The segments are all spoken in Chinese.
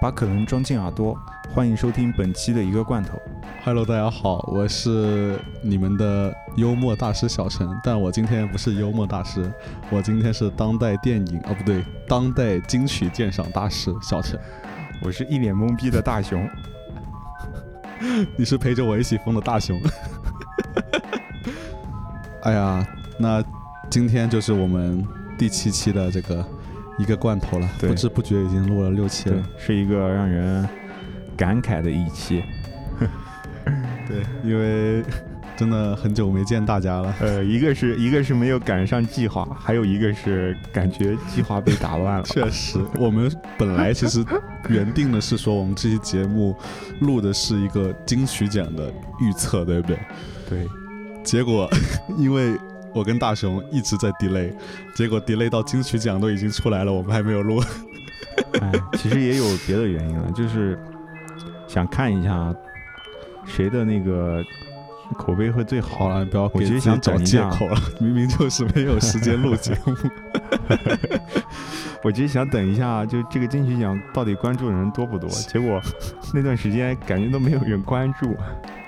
把可能装进耳朵，欢迎收听本期的一个罐头。Hello，大家好，我是你们的幽默大师小陈，但我今天不是幽默大师，我今天是当代电影哦不对，当代金曲鉴赏大师小陈。我是一脸懵逼的大熊。你是陪着我一起疯的大熊。哎呀，那今天就是我们第七期的这个一个罐头了，不知不觉已经录了六期了。，是一个让人感慨的一期。对，因为真的很久没见大家了。呃，一个是一个是没有赶上计划，还有一个是感觉计划被打乱了。确实，我们本来其实原定的是说，我们这期节目录的是一个金曲奖的预测，对不对？对，结果 因为我跟大雄一直在 delay，结果 delay 到金曲奖都已经出来了，我们还没有录。哎，其实也有别的原因了，就是想看一下谁的那个口碑会最好。好了，不要我给自己想找借口了，明明就是没有时间录节目。我其实想等一下，就这个金曲奖到底关注的人多不多？结果那段时间感觉都没有人关注。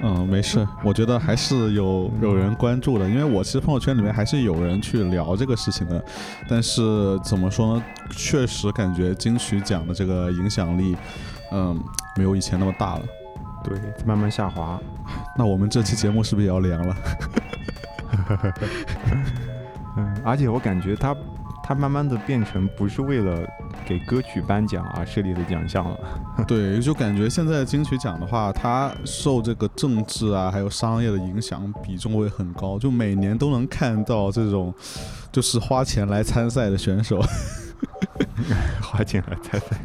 嗯，没事，我觉得还是有有人关注的，因为我其实朋友圈里面还是有人去聊这个事情的，但是怎么说呢，确实感觉金曲奖的这个影响力，嗯，没有以前那么大了。对，慢慢下滑。那我们这期节目是不是也要凉了？嗯，而且我感觉它它慢慢的变成不是为了给歌曲颁奖而设立的奖项了。对，就感觉现在金曲奖的话，它受这个政治啊还有商业的影响比重会很高，就每年都能看到这种就是花钱来参赛的选手。花钱来猜猜。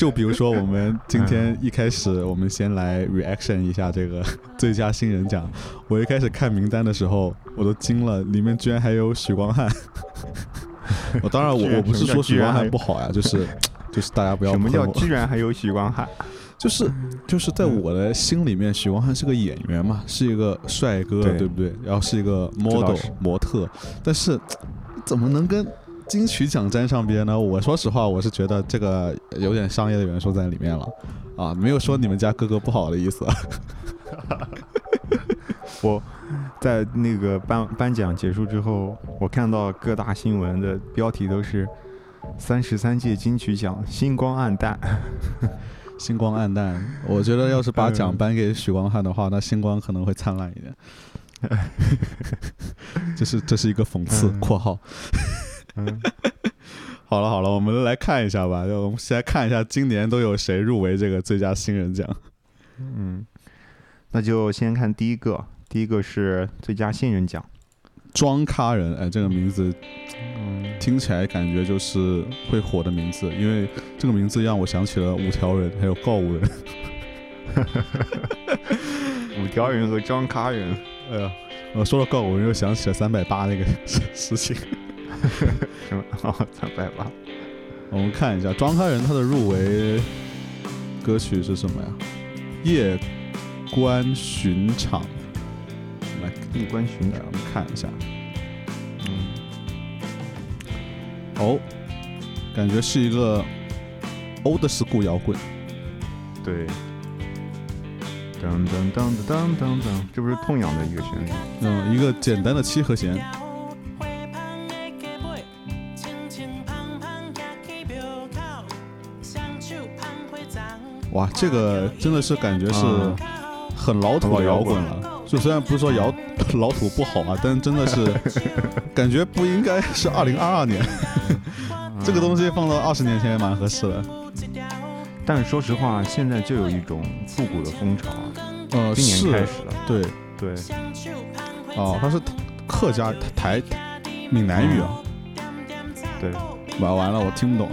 就比如说，我们今天一开始，我们先来 reaction 一下这个 最佳新人奖。我一开始看名单的时候，我都惊了，里面居然还有许光汉。我当然我我不是说许光汉不好呀，就是就是大家不要什么叫，居然还有许光汉？就是就是在我的心里面，许光汉是个演员嘛，是一个帅哥，对对不对？然后是一个 model 模特，但是怎么能跟金曲奖沾上边呢？我说实话，我是觉得这个有点商业的元素在里面了啊，没有说你们家哥哥不好的意思。我在那个颁颁奖结束之后，我看到各大新闻的标题都是“三十三届金曲奖星光黯淡 星光黯淡，我觉得要是把奖嗯颁给许光汉的话，那星光可能会灿烂一点。这是这是一个讽刺嗯（括号）。”。嗯，好了好了，我们来看一下吧。就我们先看一下今年都有谁入围这个最佳新人奖。嗯，那就先看第一个，第一个是最佳新人奖。庄咖人，哎，这个名字嗯，听起来感觉就是会火的名字，因为这个名字让我想起了五条人，还有告五人。五条人和张咖人，哎呀，我说到告五人，又想起了三百八那个事事情。什么？哦，三百八。我们看一下庄开人他的入围歌曲是什么呀？夜观巡场。来，夜观巡场我们看一下。嗯，哦，感觉是一个 old school 摇滚。对。噔噔噔噔噔噔噔，这不是痛痒的一个旋律。嗯，一个简单的七和弦。哇，这个真的是感觉是啊很老土的摇滚了。就虽然不是说摇 老土不好啊，但真的是 感觉不应该是二零二二年，这个东西放到二十年前也蛮合适的。但是说实话，现在就有一种复古的风潮啊，呃，今年开是，始了。对，对，哦，它是客家台闽南语啊。对，完完了，我听不懂。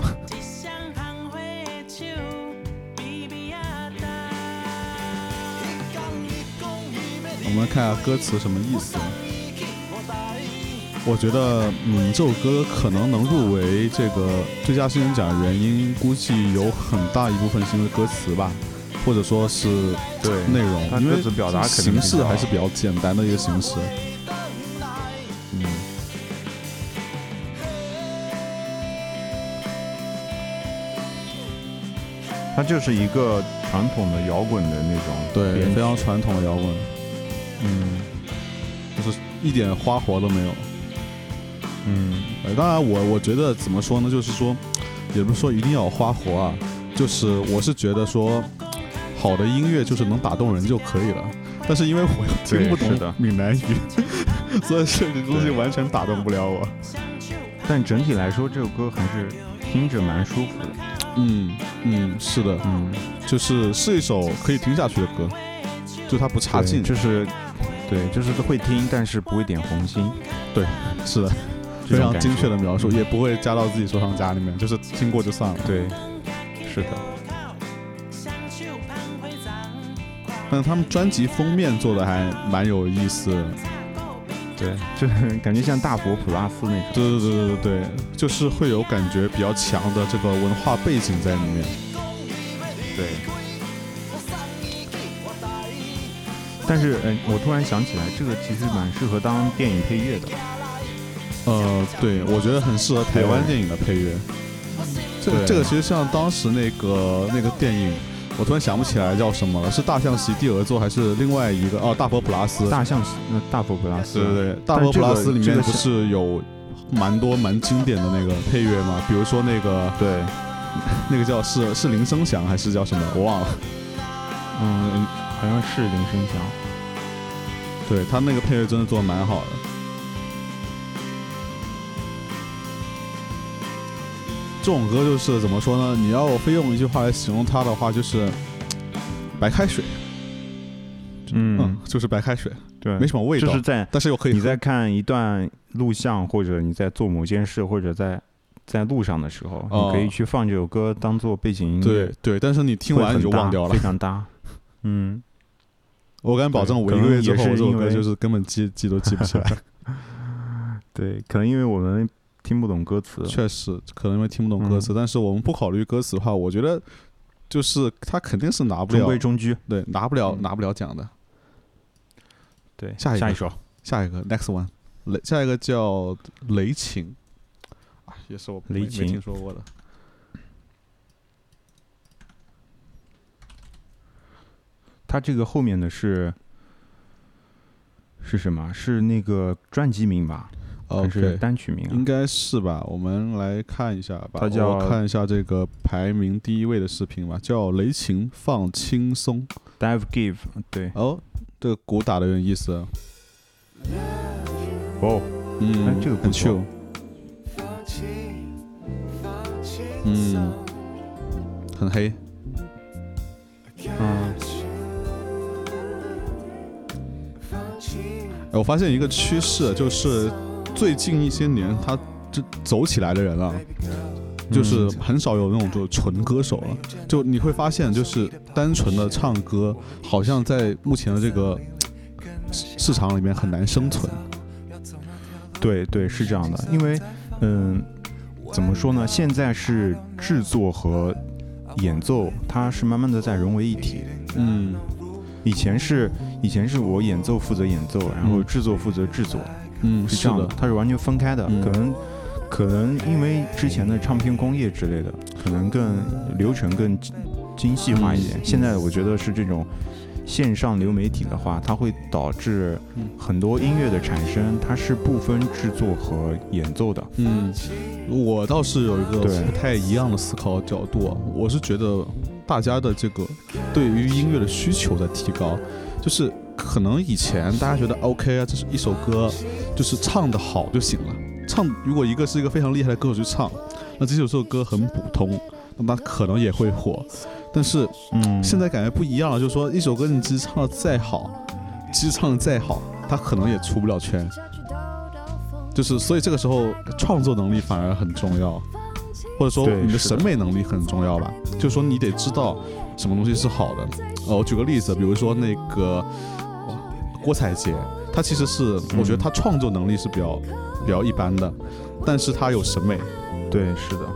们来看下歌词什么意思。我觉得，嗯，这首歌可能能入围这个最佳新人奖的原因，估计有很大一部分是因为歌词吧，或者说是对内容，因为它歌词表达形式还是比较简单的一个形式。嗯，它就是一个传统的摇滚的那种对，非常传统的摇滚，嗯就是一点花活都没有。嗯呃，当然我我觉得怎么说呢，就是说，也不是说一定要花活啊，就是我是觉得说，好的音乐就是能打动人就可以了。但是因为我又听不懂的闽南语，所以这个东西完全打动不了我。但整体来说，这首歌还是听着蛮舒服的。嗯嗯，是的，嗯，就是是一首可以听下去的歌，就它不差劲。就是对，就是会听，但是不会点红心，对是的，非常精确的描述，也不会加到自己收藏夹里面，就是听过就算了。对，是的，但他们专辑封面做的还蛮有意思的。对，就是感觉像大佛普拉斯那种。对对对对对对，就是会有感觉比较强的这个文化背景在里面。对。但是，嗯，我突然想起来，这个其实蛮适合当电影配乐的。呃，对，我觉得很适合台湾电影的配乐。这个这个其实像当时那个那个电影，我突然想不起来叫什么了，是大象席地而坐还是另外一个？哦，大佛普拉斯。大象，那大佛普拉斯。对对对，大佛普拉斯里面不是是有蛮多蛮经典的那个配乐吗？比如说那个对，那个叫是是铃声响还是叫什么？我忘了。嗯，好像是林声祥。对他那个配乐真的做的蛮好的。这种歌就是怎么说呢？你要我非用一句话来形容它的话，就是白开水。嗯，就是白开水，对，没什么味道，就是在但是又可以你在看一段录像，或者你在做某件事，或者在在路上的时候，哦你可以去放这首歌当做背景音乐。对对，但是你听完你就忘掉了非。常搭。嗯，我敢保证，我一个月之后，也是这首因为歌就是根本记记都记不起来。对，可能因为我们听不懂歌词。确实，可能因为听不懂歌词，但是我们不考虑歌词的话，我觉得就是他肯定是拿不了中了，规中矩。对，拿不了嗯拿不了奖的。对，下一个下一首，下一个 next one，雷，下一个叫雷琴，啊，也是我雷琴听说过的。它这个后面的是是什么？是那个专辑名吧？还是单曲名啊？应该是吧？我们来看一下吧。它叫我看一下这个排名第一位的视频吧，叫雷琴放轻松。Dive Give，对，哦，这个鼓打的有点意思。哦，嗯，哎这个不错。嗯，很黑。嗯，我发现一个趋势，就是最近一些年，他这走起来的人啊，就是很少有那种就是纯歌手了。就你会发现，就是单纯的唱歌，好像在目前的这个市市场里面很难生存。对对，是这样的，因为嗯，怎么说呢？现在是制作和演奏，它是慢慢的在融为一体。嗯以前是以前是我演奏负责演奏，然后嗯制作负责制作，嗯，是是这样的，它是完全分开的。嗯可能可能因为之前的唱片工业之类的，可能更流程更精精细化一点。嗯现在我觉得是这种线上流媒体的话，它会导致嗯很多音乐的产生，它是不分制作和演奏的。嗯，我倒是有一个不太一样的思考角度啊，我是觉得大家的这个对于音乐的需求在提高，就是可能以前大家觉得 OK 啊，这是一首歌，就是唱的好就行了。唱如果一个是一个非常厉害的歌手去唱，那这首这首歌很普通，那么可能也会火。但是嗯，现在感觉不一样了，就是说一首歌你即使唱的再好，即使唱的再好，它可能也出不了圈。就是所以这个时候创作能力反而很重要，或者说你的审美能力很重要吧。就是说你得知道什么东西是好的。呃，我举个例子，比如说那个哇郭采洁，她其实是我觉得她创作能力是比较比较一般的，但是她有审美，对，是的，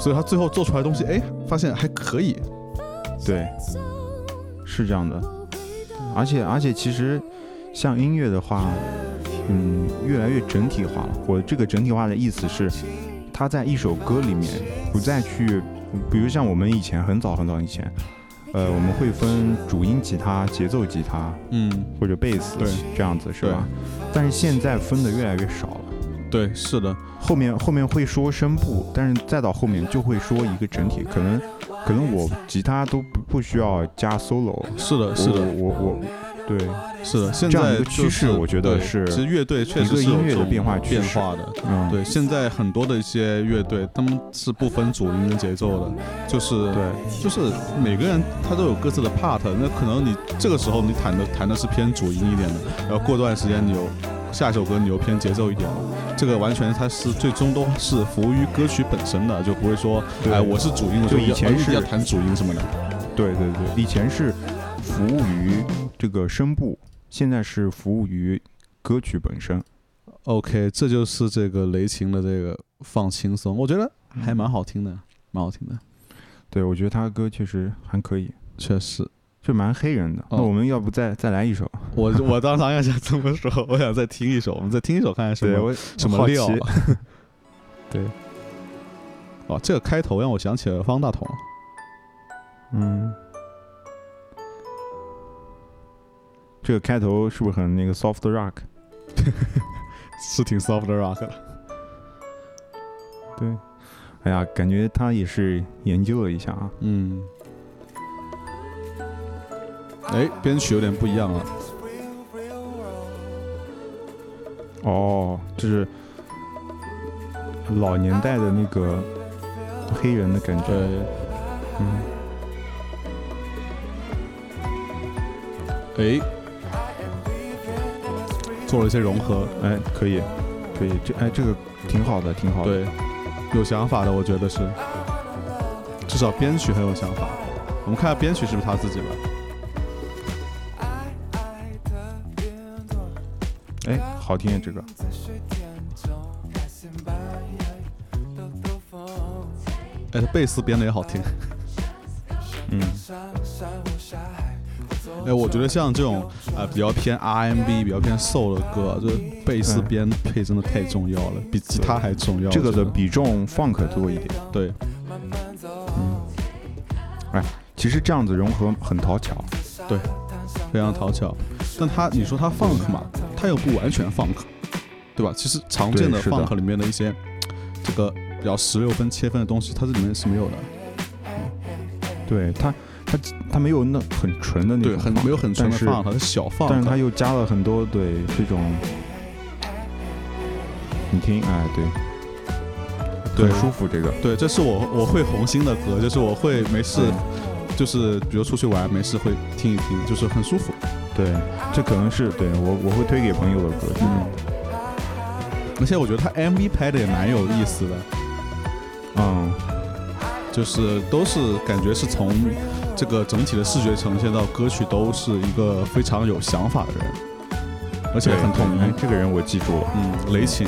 所以她最后做出来的东西，哎，发现还可以。对，是这样的。而且而且，其实像音乐的话，嗯，越来越整体化了。我这个整体化的意思是，它在一首歌里面不再去比如像我们以前很早很早以前，呃，我们会分主音吉他、节奏吉他嗯，或者贝斯对。这样子是吧？但是现在分的越来越少了。对，是的，后面后面会说声部，但是再到后面就会说一个整体，可能可能我吉他都不不需要加 solo，是的，是的，我我对是的。现这样一个在就是趋势我觉得是其实乐队确实是有个音乐的这种变化趋势变化的。嗯对，现在很多的一些乐队，他们是不分主音跟节奏的，就是对就是每个人他都有各自的 part，那可能你这个时候你弹的弹的是偏主音一点的，然后过段时间你有下一首歌你又偏节奏一点的，这个完全它是最终都是服务于歌曲本身的，就不会说哎我是主音，我就以前是要是弹主音什么的。对对对，以前是服务于这个声部，现在是服务于歌曲本身。OK，这就是这个雷琴的这个放轻松，我觉得还蛮好听的，蛮好听的，对，我觉得他的歌确实还可以，确实。就蛮黑人的。哦那我们要不再再来一首？我我当时也想这么说，我想再听一首，我们再听一首看看什对，么我什么料。对，哦，这个开头让我想起了方大同。嗯，这个开头是不是很那个 soft rock？是挺 soft rock 的。对，哎呀，感觉他也是研究了一下啊。嗯。哎，编曲有点不一样了。哦，就是老年代的那个黑人的感觉。对，嗯，哎，做了一些融合。哎，可以，可以，这哎这个挺好的，挺好的。对，有想法的，我觉得是，至少编曲很有想法。我们看下编曲是不是他自己的。哎，好听这个。哎，他贝斯编的也好听。嗯，哎，我觉得像这种呃比较偏 R&B、比较偏 soul 的歌，就是贝斯嗯编配真的太重要了，比吉他还重要。这个的比重 funk 多一点。对，嗯，哎，其实这样子融合很讨巧。对非常讨巧。但他你说他 funk 嘛，他又不完全 funk，对吧？其实常见的 funk 里面的一些这个比较十六分切分的东西，它这里面是没有的。嗯对他，他他没有那很纯的那种对，种很没有很纯的但是 funk，它是小 funk。但是他又加了很多对这种，你听，哎，对，对很舒服这个。对，这是我我会红心的歌，就是我会没事，就是比如出去玩没事会听一听，就是很舒服。对，这可能是对我我会推给朋友的歌。嗯，而且我觉得他 MV 拍的也蛮有意思的，嗯，就是都是感觉是从这个整体的视觉呈现到歌曲都是一个非常有想法的人，而且很统哎一。这个人我记住了。嗯，雷琴，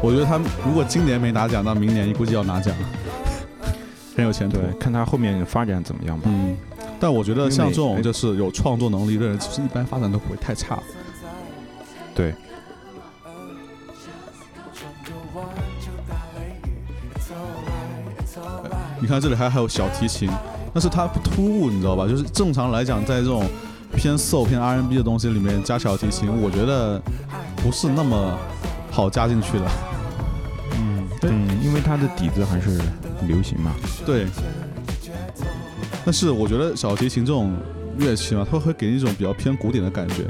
我觉得他如果今年没拿奖，那明年估计要拿奖，很有前途对。，看他后面发展怎么样吧。嗯，但我觉得像这种就是有创作能力的人，其实一般发展都不会太差。对，你看这里还还有小提琴，但是它不突兀，你知道吧？就是正常来讲，在这种偏 soul 偏 R&B 的东西里面加小提琴，我觉得不是那么好加进去的。嗯对，因为它的底子还是流行嘛。对。但是我觉得小提琴这种乐器嘛，它会给人一种比较偏古典的感觉，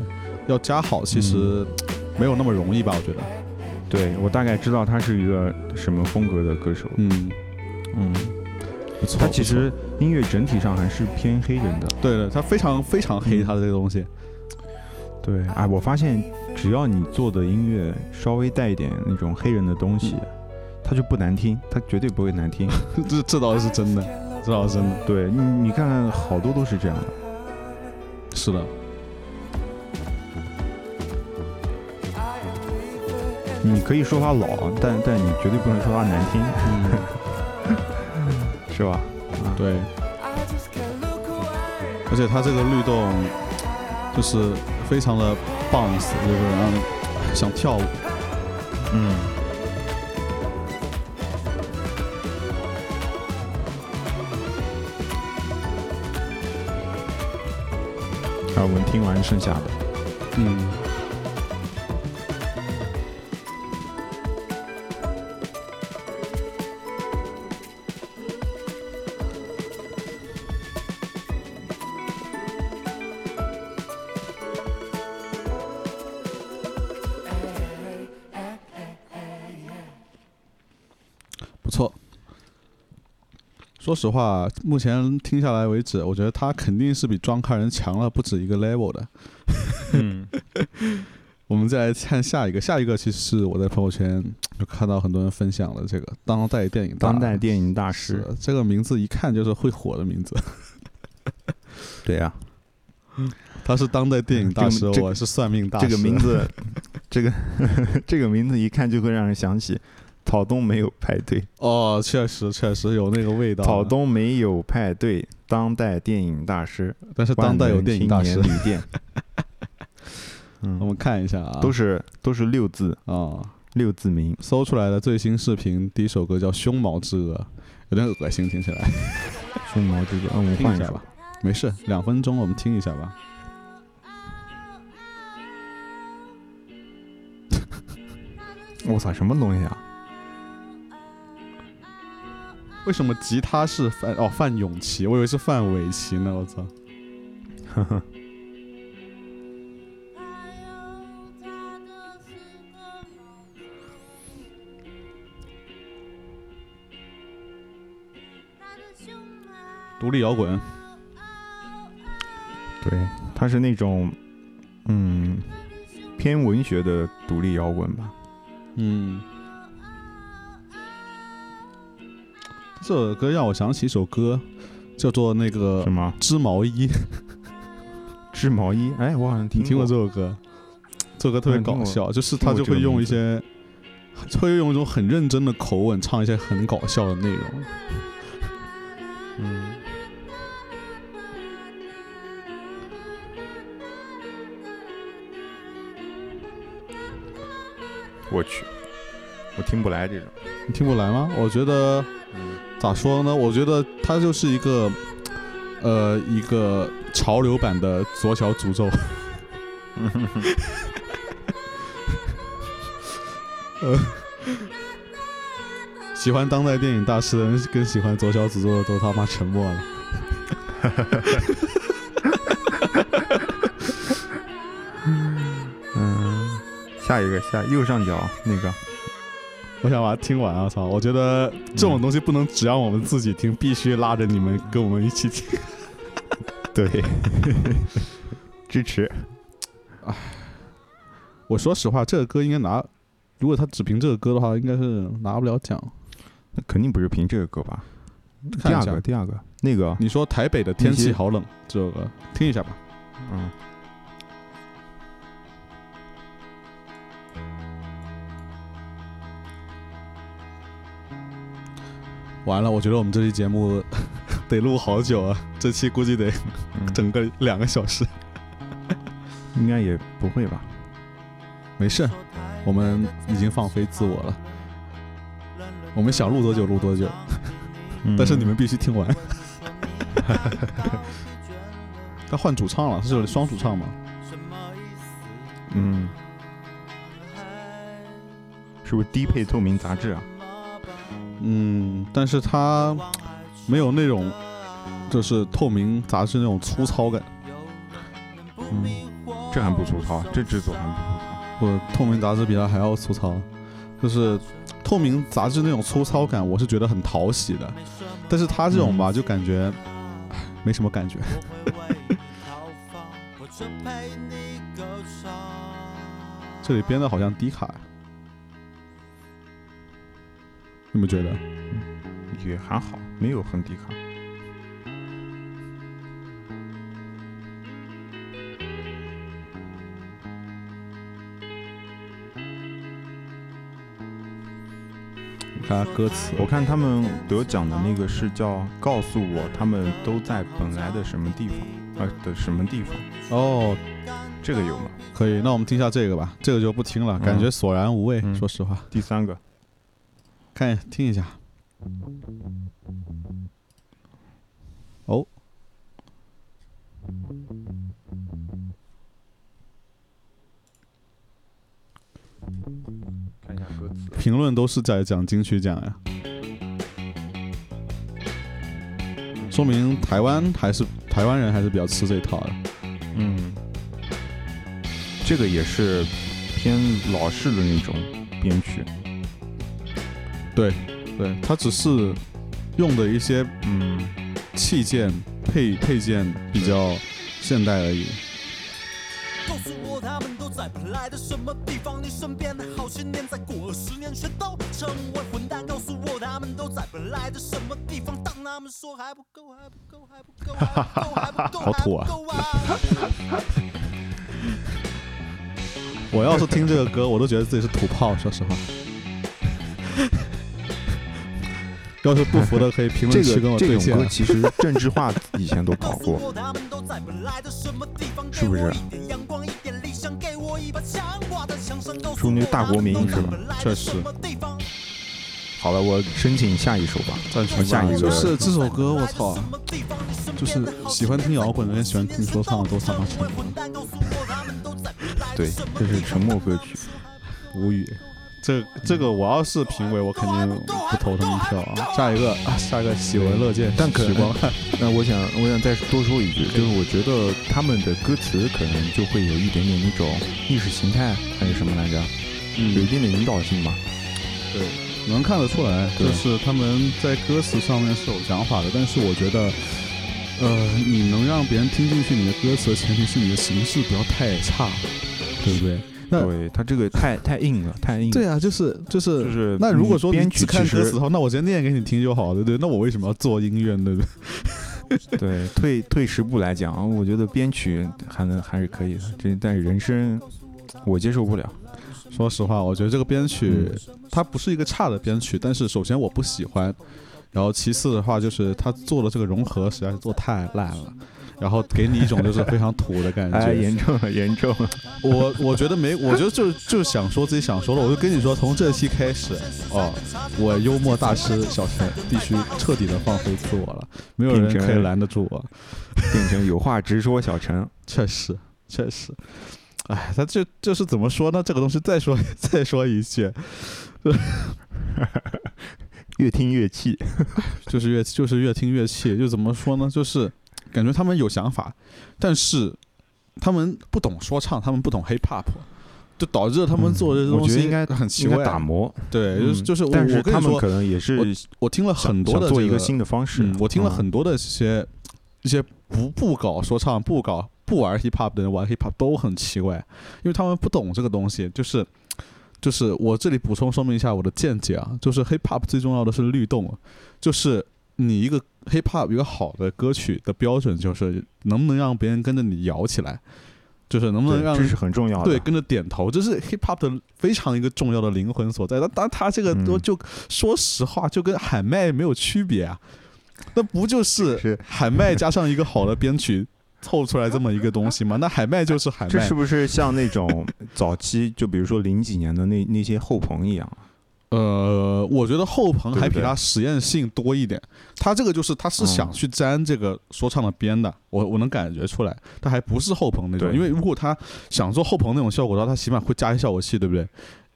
要加好其实没有那么容易吧？我觉得。对我大概知道他是一个什么风格的歌手。嗯，嗯，不错。他其实音乐整体上还是偏黑人的。对对，他非常非常黑嗯他的这个东西。对，哎，我发现只要你做的音乐稍微带一点那种黑人的东西，它就不难听，它绝对不会难听。这这倒是真的，这倒是真的。对你，你看看，好多都是这样的。是的，你可以说他老，但但你绝对不能说他难听，嗯，是吧？对。而且它这个律动就是非常的 Bounce，就是让人想跳舞。嗯。看我们听完剩下的。嗯。说实话，目前听下来为止，我觉得他肯定是比庄开人强了不止一个 level 的。嗯，我们再来看下一个，下一个其实是我在朋友圈就看到很多人分享的这个当代电影大当代电影大师师，，这个名字一看就是会火的名字。对呀、他是当代电影大师，这个这个我是算命大师。这个名字，这个 这个名字一看就会让人想起草东没有派对，哦，确实确实有那个味道。草，东没有派对，当代电影大师，但是当代有电影大师。我 嗯，们看一下啊，都是都是六字啊、六字名，搜出来的最新视频，第一首歌叫《胸毛之恶》，有点恶心，听起来。胸毛之歌。嗯，我们换一下吧。没事，两分钟我们听一下吧。我操，什么东西啊？为什么吉他是范哦范永琪？我以为是范玮琪呢，我操！独立摇滚，对，它是那种嗯偏文学的独立摇滚吧。嗯，这首歌让我想起一首歌，叫做那个什么《织毛衣》，织毛衣？哎，我好像听你听过这首歌？这首歌特别搞笑，就是他就会用一些，会用一种很认真的口吻唱一些很搞笑的内容。嗯，我去，我听不来这种。你听不来吗？我觉得嗯，咋说呢？我觉得它就是一个，呃，一个潮流版的左小诅咒。呃，喜欢当代电影大师的人跟喜欢左小诅咒的都他妈沉默了。嗯，下一个下右上角那个，我想把它听完啊！操，我觉得这种东西不能只让我们自己听，必须拉着你们跟我们一起听。对，支持。我说实话，这个歌应该拿，如果他只凭这个歌的话，应该是拿不了奖。那肯定不是凭这个歌吧？第二个，第二个那个，你说台北的天气好冷，这首歌听一下吧。嗯，完了，我觉得我们这期节目 得录好久啊，这期估计得嗯整个两个小时。应该也不会吧？没事，我们已经放飞自我了，我们想录多久录多久，嗯但是你们必须听完。他换主唱了，是有双主唱吗？嗯，是不是低配透明杂志啊？嗯，但是他没有那种就是透明杂志那种粗糙感。嗯，这还不粗糙，这制作还不粗糙。不，透明杂志比它还要粗糙，就是透明杂志那种粗糙感，我是觉得很讨喜的。但是他这种吧，就感觉没什么感觉。这里编的好像低卡，你们觉得？也还好，没有很低卡。你看歌词，我看他们得奖的那个是叫“告诉我他们都在本来的什么地方”，啊的什么地方？哦，这个有吗？可以，那我们听一下这个吧，这个就不听了，感觉索然无味。嗯说实话，第三个，看听一下。哦，看一下歌词。评论都是在讲金曲奖呀，说明台湾还是台湾人还是比较吃这套的。嗯，这个也是偏老式的那种编曲。对，对，它只是用的一些嗯器件配配件比较现代而已。告诉我他们都在本来的什么地方？你身边的好些年，再过二十年全都成为混蛋。告诉我他们都在本来的什么地方？当他们说还不够，还不够，还不够，还不够，还不够，好土啊！我要是听这个歌，我都觉得自己是土炮，说实话。要是不服的可以评论区跟我对这种歌其实郑智化以前都搞过，是不是？属于大国民是吧？确实。好了，我申请下一首吧。暂停下一个。就是这首歌，我操！就是喜欢听摇滚的人，喜欢听说唱的都他妈沉默。对，这是沉默歌曲，无语。这这个我要是评委，我肯定不投他们票啊！下一个，啊 下一个喜闻乐见，但可光。那我想，我想再多说一句，就是我觉得他们的歌词可能就会有一点点那种意识形态还是什么来着，嗯有一定的引导性吧。对，能看得出来，就是他们在歌词上面是有想法的。但是我觉得，呃，你能让别人听进去你的歌词的前提是你的形式不要太差，对不对？对他这个太太硬了，太硬。对啊，就是就是就是。那如果说你只看歌词的话，那我直接念给你听就好了，对不对？那我为什么要做音乐呢？对，退退十步来讲，我觉得编曲还能还是可以的，这但是人声我接受不了。说实话，我觉得这个编曲它不是一个差的编曲，但是首先我不喜欢，然后其次的话就是他做的这个融合实在是做太烂了。然后给你一种就是非常土的感觉，严重了，严重了。我我觉得没，我觉得就就想说自己想说了，我就跟你说，从这期开始，哦，我幽默大师小陈必须彻底的放飞自我了，没有人可以拦得住我，变成有话直说小陈，确实确实，哎，他这这是怎么说呢？这个东西再说 再说一句，越听越气，就是越就是越听越气，就怎么说呢？就是。感觉他们有想法，但是他们不懂说唱，他们不懂 hip hop，就导致他们做这些东西应该很奇怪。打磨，对，就是就是。但是他们可能也是，我听了很多的做一个新的方式。我听了很多的这些一些不不搞说唱、不搞不玩 hip hop 的人玩 hip hop 都很奇怪，因为他们不懂这个东西。就是就是我这里补充说明一下我的见解啊，就是 hip hop 最重要的是律动，就是你一个。Hip hop 一个好的歌曲的标准就是能不能让别人跟着你摇起来，就是能不能让这是很重要的，对，跟着点头，这是 hip hop 的非常一个重要的灵魂所在。但但他这个都就说实话，就跟喊麦没有区别啊，那不就是喊麦加上一个好的编曲凑出来这么一个东西吗？那喊麦就是喊麦，这是不是像那种早期就比如说零几年的那那些后朋一样？呃，我觉得后朋还比他实验性多一点。他这个就是他是想去沾这个说唱的边的，我我能感觉出来。他还不是后朋那种，因为如果他想做后朋那种效果的话，他起码会加一些效果器，对不对？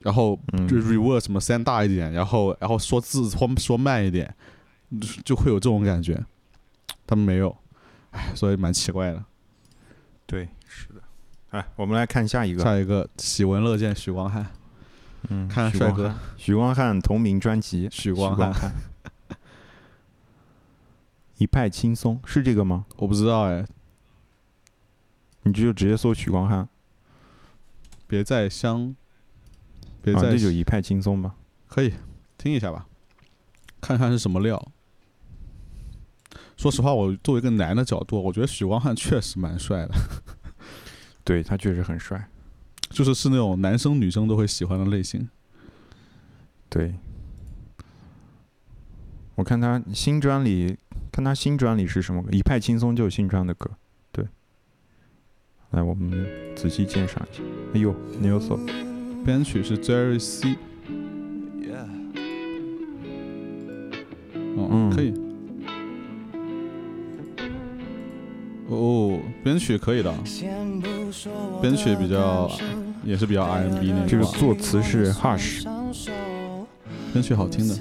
然后就 reverse 什么声大一点，然后然后说字说说慢一点，就会有这种感觉。他们没有，哎，所以蛮奇怪的。对，是的。哎，我们来看下一个，下一个喜闻乐见许光汉。嗯，看帅哥，许光汉同名专辑，许光汉，一派轻松是这个吗？我不知道哎，你就直接搜许光汉，别再相，别再这就一派轻松吧，可以听一下吧，看看是什么料。说实话，我作为一个男的角度，我觉得许光汉确实蛮帅的，对他确实很帅。就是是那种男生女生都会喜欢的类型。对，我看他新专里，看他新专里是什么歌，《一派轻松》就是新专的歌。对，来我们仔细鉴赏一下。哎呦，你有所编曲是 Jerry C。嗯，可以。哦，编曲可以的。编曲比较，也是比较 R&B 那种。这个作词是 Hush。编曲好听的。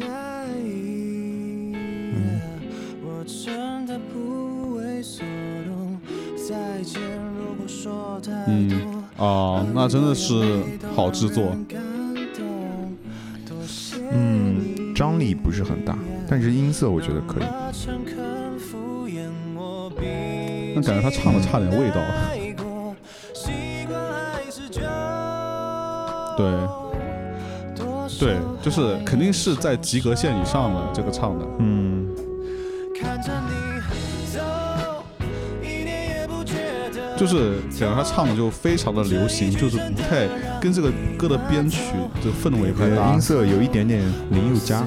嗯，嗯，哦，那真的是好制作。嗯，张力不是很大，但是音色我觉得可以。那感觉他唱的差点味道。对，对，就是肯定是在及格线以上的这个唱的。嗯，就是感觉他唱的就非常的流行，就是不太跟这个歌的编曲这个氛围不太搭。音色有一点点林宥嘉。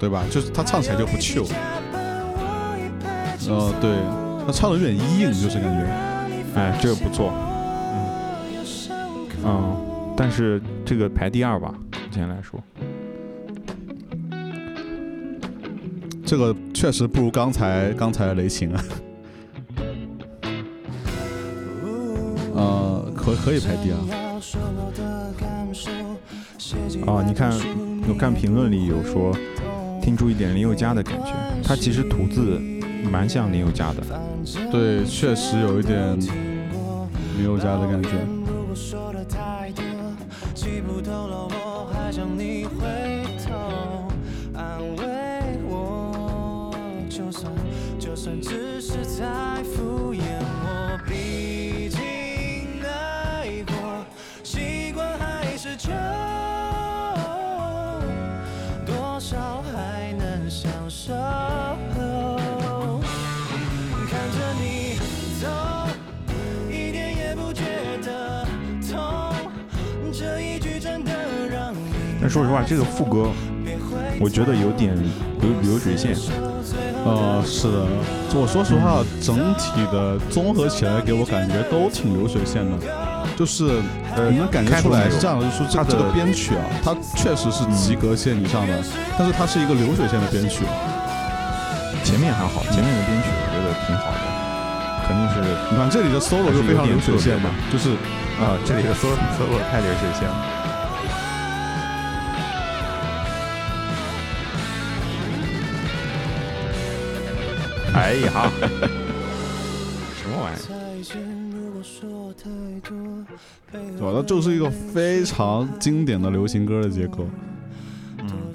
对吧？就是他唱起来就不 chill，呃，对，他唱的有点硬，就是感觉，哎，这个不错，嗯，嗯，但是这个排第二吧，目前来说，这个确实不如刚才刚才的雷霆啊，呃，可可以排第二，啊，你看，我看评论里有说。听出一点林宥嘉的感觉，他其实吐字蛮像林宥嘉的，对，确实有一点林宥嘉的感觉。但说实话，这个副歌我觉得有点流流水线。呃，是的，我说实话，整体的综合起来给我感觉都挺流水线的。就是呃，你能感觉出来是这样的，就是说这个编曲啊，它确实是及格线以上的，但是它是一个流水线的编曲。前面还好，前面的编曲我觉得挺好的，肯定是。你看这里的 solo 就非常流水线嘛，就是啊，这里的 solo solo 太流水线了。哎呀，什么玩意儿？对吧？它就是一个非常经典的流行歌的结构。嗯。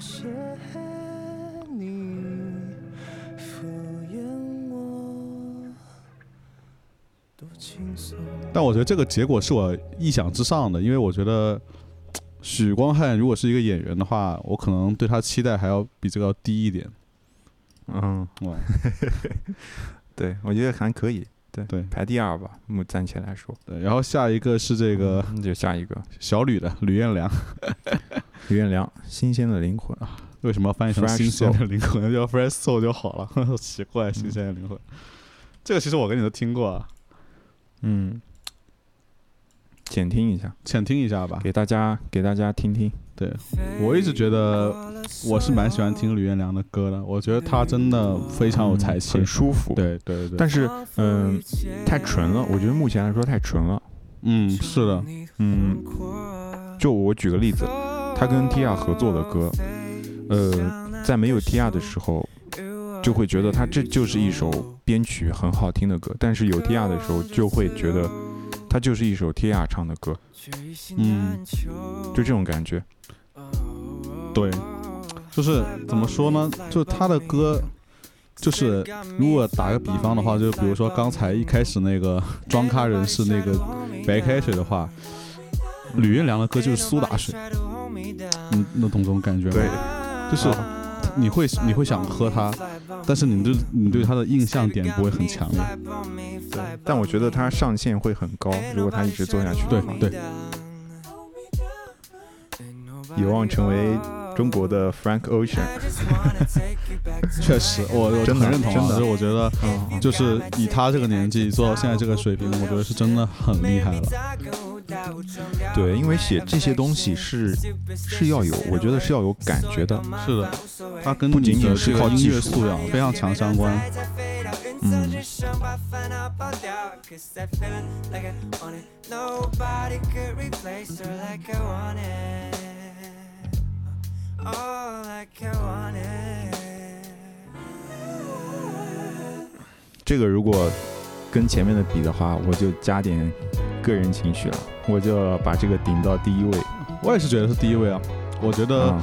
但我觉得这个结果是我意想之上的，因为我觉得许光汉如果是一个演员的话，我可能对他期待还要比这个要低一点。嗯，哇，对我觉得还可以，对对，排第二吧，目暂且来说。对，然后下一个是这个，就下一个小吕的吕彦良，吕彦良，新鲜的灵魂啊，为什么要翻译成新鲜的灵魂？叫 fresh soul 就好了，奇怪，新鲜的灵魂。这个其实我跟你都听过啊，嗯，浅听一下，浅听一下吧，给大家给大家听听。对，我一直觉得我是蛮喜欢听吕彦良的歌的，我觉得他真的非常有才气，很舒服。对对对。但是，嗯，太纯了，我觉得目前来说太纯了。嗯，是的。嗯，就我举个例子，他跟 Tia 合作的歌，呃，在没有 Tia 的时候，就会觉得他这就是一首编曲很好听的歌，但是有 Tia 的时候，就会觉得他就是一首 Tia 唱的歌。嗯，就这种感觉。对，就是怎么说呢？就他的歌，就是如果打个比方的话，就比如说刚才一开始那个 装咖人是那个白开水的话，吕彦良的歌就是苏打水，嗯能懂这种感觉吗？对，就是你会你会想喝它，但是你对你对它的印象点不会很强烈。对，但我觉得它上限会很高，如果它一直做下去。对对。有望成为中国的 Frank Ocean，确实，我我真的很认同。真的，我觉得，就是以他这个年纪做到现在这个水平，我觉得是真的很厉害了。对，因为写这些东西是是要有，我觉得是要有感觉的。是的，他跟不仅仅是靠音乐素养非常强相关。嗯，这个如果跟前面的比的话，我就加点个人情绪了，我就把这个顶到第一位。我也是觉得是第一位啊，我觉得。嗯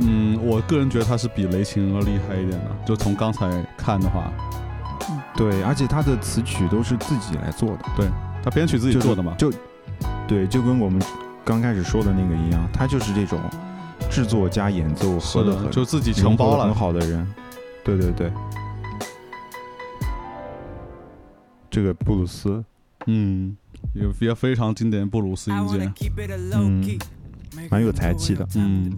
嗯，我个人觉得他是比雷霆要厉害一点的。就从刚才看的话，对，而且他的词曲都是自己来做的，对他编曲自己做的嘛，就对，就跟我们刚开始说的那个一样，他就是这种制作加演奏合的很，就自己承包了很好的人。对对对，这个布鲁斯，嗯，也也非常经典布鲁斯音阶，嗯。蛮有才气的，嗯，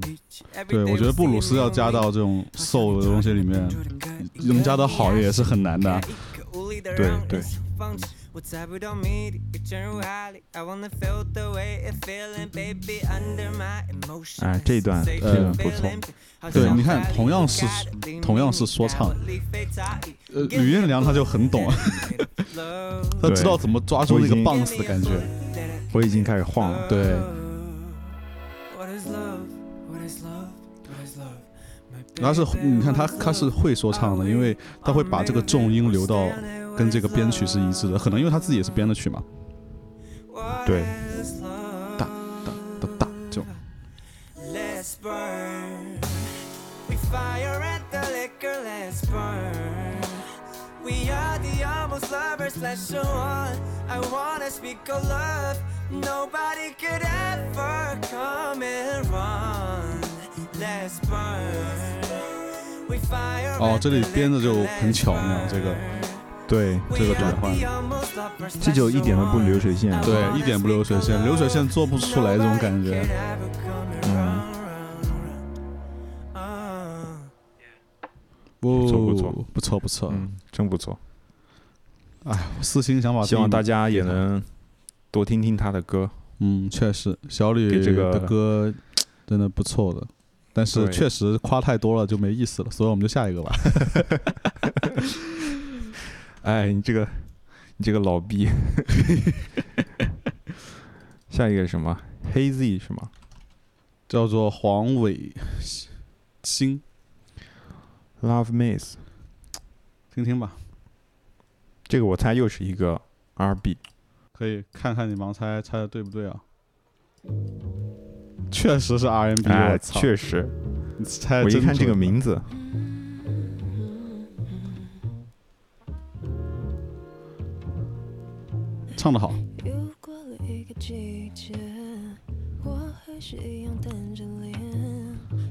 对，我觉得布鲁斯要加到这种 soul 的东西里面，能加的好也是很难的，对对。哎，这一段呃不错，对，你看，同样是同样是说唱，呃，吕彦良他就很懂，他知道怎么抓住那个 bounce 的感觉，我已经开始晃了，对。他是你看他他是会说唱的，因为他会把这个重音留到跟这个编曲是一致的，可能因为他自己也是编的曲嘛。对，哒哒哒哒就。哦，这里编的就很巧妙，这个，对，这个转换，这就一点都不流水线，对，一点不流水线，流水线做不出来这种感觉，嗯，不错不错。不错不错，嗯，真不错，哎，私心想法，希望大家也能多听听他的歌，嗯，确实，小吕的歌 真的不错的。但是确实夸太多了就没意思了，所以我们就下一个吧。哎，你这个，你这个老逼。下一个什么？黑 Z 是吗？叫做黄伟星。Love Miss，听听吧。这个我猜又是一个 RB，可以看看你盲猜猜的对不对啊？确实是 RNB，哎，确实。我一看这个名字，唱的好。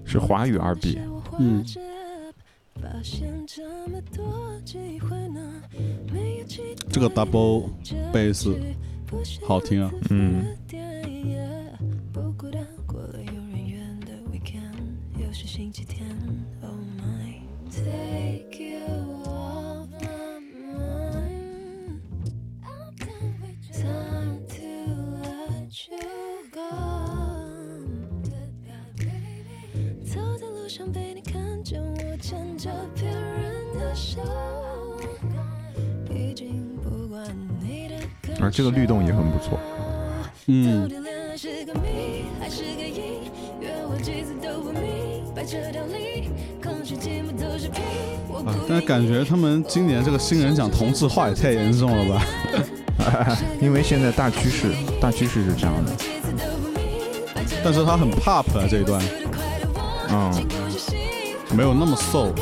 是华语二 B，嗯。这个 double bass 好听啊，嗯。而这个律动也很不错，嗯。啊，但是感觉他们今年这个新人奖同质化也太严重了吧？因为现在大趋势，大趋势是这样的。但是他很 pop 啊这一段，嗯，没有那么瘦。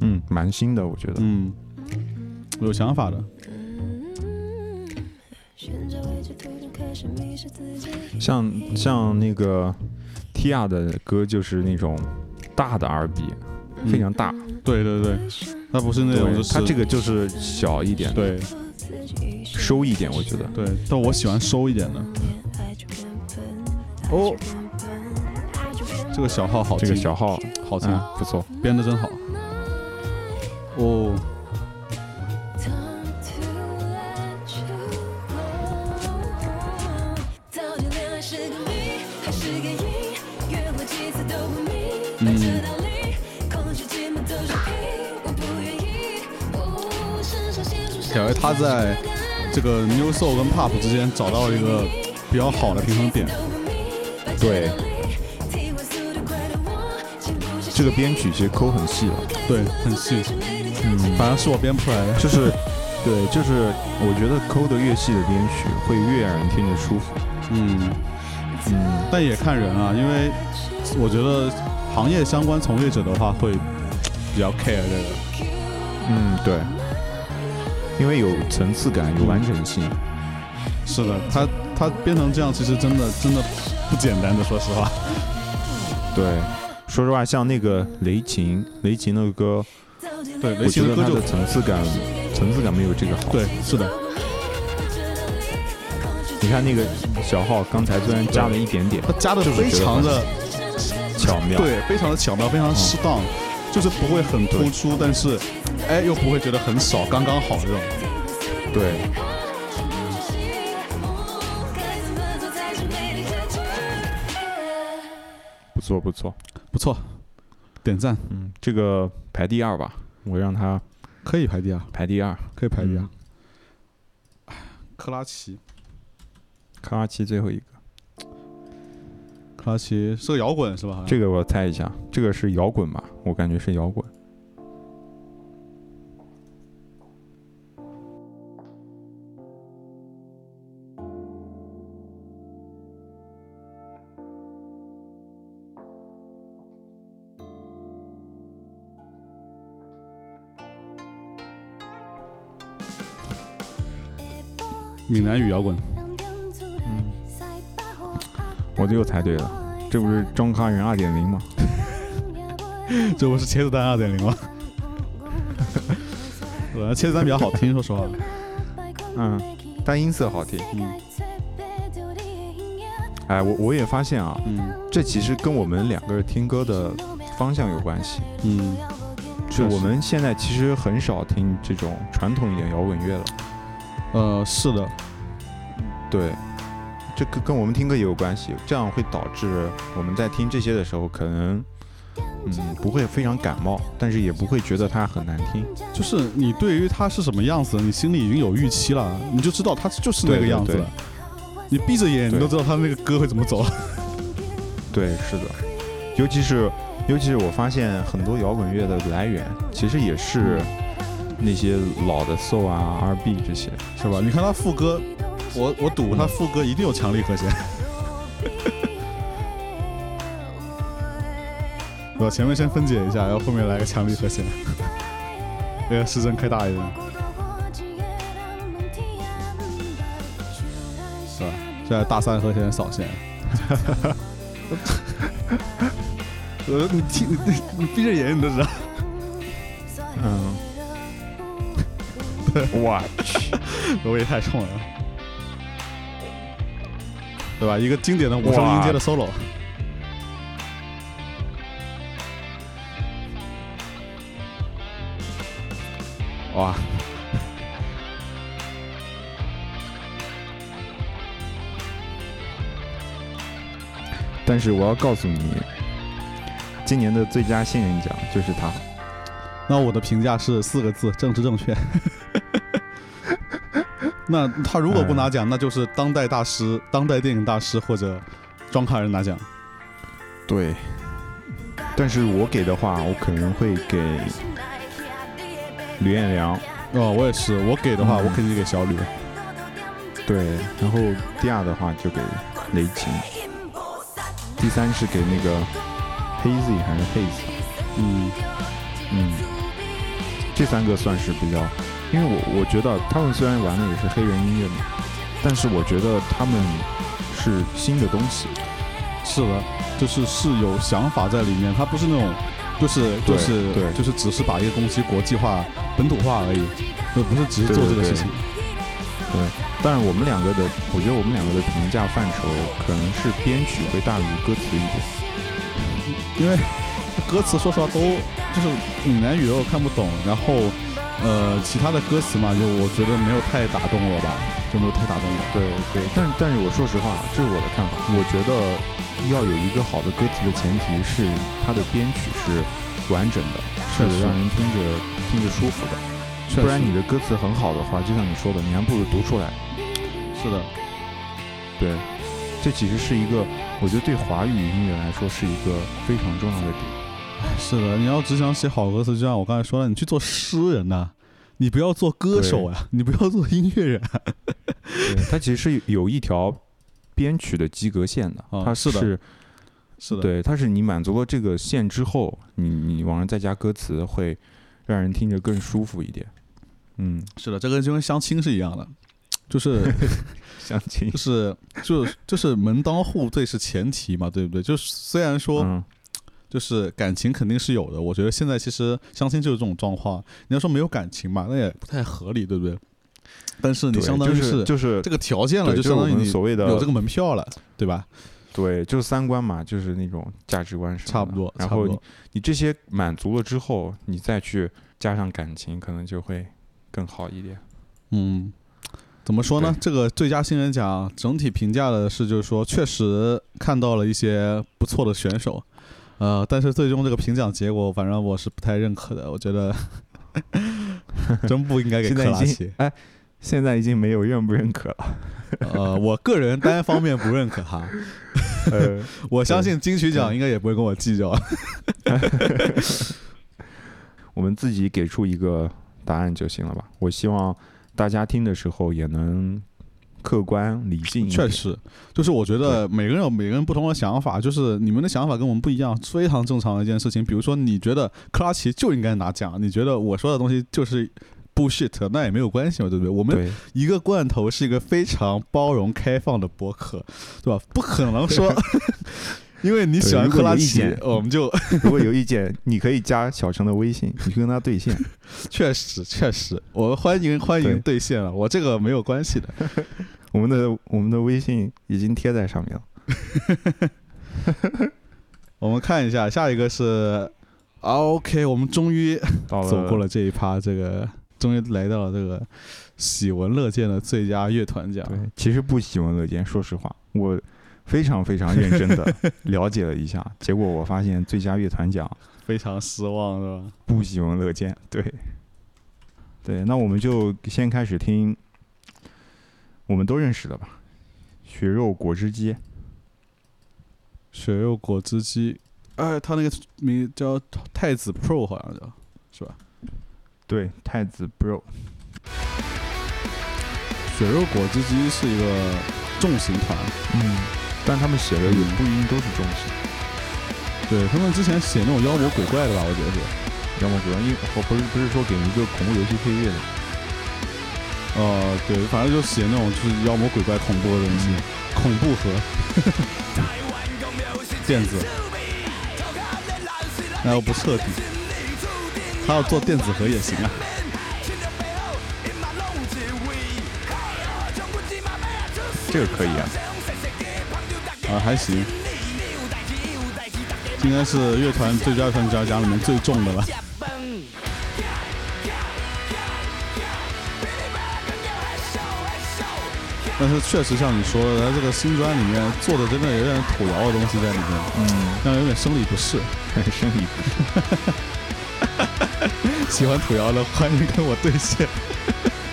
嗯，蛮新的，我觉得。嗯，有想法的。像像那个 Tia 的歌，就是那种大的 R&B，非常大。对对对，它不是那种，它这个就是小一点，对，收一点，我觉得。对，但我喜欢收一点的。哦，这个小号好，这个小号好听，不错，编的真好。哦。嗯。感觉他在这个 New Soul 跟 Pop 之间找到了一个比较好的平衡点。对，这个编曲其实抠很细了，对，很细，嗯，反正是我编不出来的。就是，对，就是我觉得抠的越细的编曲会越让人听着舒服，嗯，嗯，但也看人啊，因为我觉得行业相关从业者的话会比较 care 这个。嗯，对，因为有层次感，有完整性，是的，他他变成这样，其实真的真的不简单的，说实话。对，说实话，像那个雷琴，雷琴那个歌，对，雷我琴的歌的层次感，层次感没有这个好。对，是的，你看那个小号，刚才虽然加了一点点他加的非常的巧妙，对，非常的巧妙，非常适当，就是不会很突出，但是哎又不会觉得很少，刚刚好这种。对，不错不错，不错，点赞，嗯，这个排第二吧，我让他可以排第二，排第二，可以排第二嗯。克拉奇，克拉奇最后一个，克拉奇是个摇滚是吧？这个我猜一下，这个是摇滚吧？我感觉是摇滚。闽南语摇滚，嗯，我就又猜对了，这不是中咖人二点零吗？这不是茄子蛋二点零吗？呃，茄子蛋比较好听，说实话。嗯，单音色好听。嗯哎，我我也发现啊，嗯这其实跟我们两个人听歌的方向有关系。嗯，就我们现在其实很少听这种传统一点摇滚乐了。呃是的，对，这跟跟我们听歌也有关系，这样会导致我们在听这些的时候，可能嗯不会非常感冒，但是也不会觉得它很难听。就是你对于它是什么样子，你心里已经有预期了，你就知道它就是那个样子了。你闭着眼，你都知道它那个歌会怎么走。对，是的，尤其是尤其是我发现很多摇滚乐的来源，其实也是那些老的 soul 啊、R&B 这些。是吧？你看他副歌，我我赌他副歌一定有强力和弦。我前面先分解一下，然后后面来个强力和弦，那个失真开大一点，是吧？现在大三和弦扫弦。呃，你听，你闭着眼你都知道。嗯，我去，我也太冲了，对吧？一个经典的五声音阶的 solo，哇！但是我要告诉你，今年的最佳新人奖就是他。那我的评价是四个字：政治正确。那他如果不拿奖，那就是当代大师、当代电影大师或者庄卡人拿奖。对，但是我给的话，我可能会给吕彦良。哦，我也是，我给的话，嗯。我肯定给小吕。对，然后第二的话就给雷琴，第三是给那个 Hazy 还是 Haze，嗯，嗯，这三个算是比较，因为我我觉得他们虽然玩的也是黑人音乐嘛，但是我觉得他们是新的东西，是的，就是是有想法在里面，他不是那种，就是就是对就是只是把一个东西国际化、本土化而已，就不是只是做这个事情。对，但是我们两个的，我觉得我们两个的评价范畴可能是编曲会大于歌词一点。因为 歌词说实话都就是闽南语我看不懂，然后呃，其他的歌词嘛，就我觉得没有太打动我吧，就没有太打动我。对对，但但是我说实话，这是我的看法。我觉得要有一个好的歌词的前提是它的编曲是完整的，是让人听着听着舒服的。不然你的歌词很好的话，就像你说的，你还不如读出来。是的，对，这其实是一个，我觉得对华语音乐来说是一个非常重要的点。是的，你要只想写好歌词，就像我刚才说的，你去做诗人呐，你不要做歌手呀，你不要做音乐人。对，它其实是有一条编曲的及格线的，它是的，是的，对，它是你满足了这个线之后，你你往上再加歌词，会让人听着更舒服一点。嗯，是的，这个就跟相亲是一样的，就是 相亲，就是就就是门当户对是前提嘛，对不对？就是虽然说。就是感情肯定是有的，我觉得现在其实相亲就是这种状况。你要说没有感情嘛，那也不太合理，对不对？但是你相当于是就是这个条件了，就相当于你所谓的有这个门票了，对吧？对，就是三观嘛，就是那种价值观什么差不多。然后你这些满足了之后，你再去加上感情，可能就会更好一点。嗯，怎么说呢？这个最佳新人奖整体评价的是，就是说确实看到了一些不错的选手。呃，但是最终这个评奖结果，反正我是不太认可的。我觉得 真不应该给克拉奇。哎，现在已经没有认不认可了。呃，我个人单方面不认可哈。呃，我相信金曲奖应该也不会跟我计较。我们自己给出一个答案就行了吧？我希望大家听的时候也能。客观理性，确实，就是我觉得每个人有每个人不同的想法，就是你们的想法跟我们不一样，非常正常的一件事情。比如说，你觉得克拉奇就应该拿奖，你觉得我说的东西就是 bullshit，那也没有关系嘛，对不对？我们一个罐头是一个非常包容开放的博客，对吧？不可能说。因为你喜欢克拉奇，我们就 如果有意见，你可以加小程的微信，你去跟他对线。确实，确实，我欢迎欢迎对线了，我这个没有关系的。我们的我们的微信已经贴在上面了。我们看一下，下一个是 OK，我们终于走过了这一趴，这个终于来到了这个喜闻乐见的最佳乐团奖。对，其实不喜闻乐见，说实话，我。非常非常认真的 了解了一下，结果我发现最佳乐团奖非常失望，是吧？不喜闻乐见，对，对，那我们就先开始听我们都认识的吧，《血肉果汁机》。血肉果汁机，哎，他那个名叫太子 Pro，好像叫，是吧？对，太子 Pro。血肉果汁机是一个重型团，嗯。但他们写的也不一定都是重型，对他们之前写那种妖魔鬼怪的吧，我觉得是。妖魔鬼怪，因为不不是不是说给一个恐怖游戏配乐的，呃，对，反正就写那种就是妖魔鬼怪恐怖的东西，恐怖和 电子，那要不彻底，他要做电子盒也行啊，这个可以啊。啊，还行，应该是乐团最佳乐团奖里面最重的了。但是确实像你说的，他这个新专里面做的真的有点土窑的东西在里面，嗯，让人有点生理不适。生理不适。喜欢土窑的欢迎跟我对线。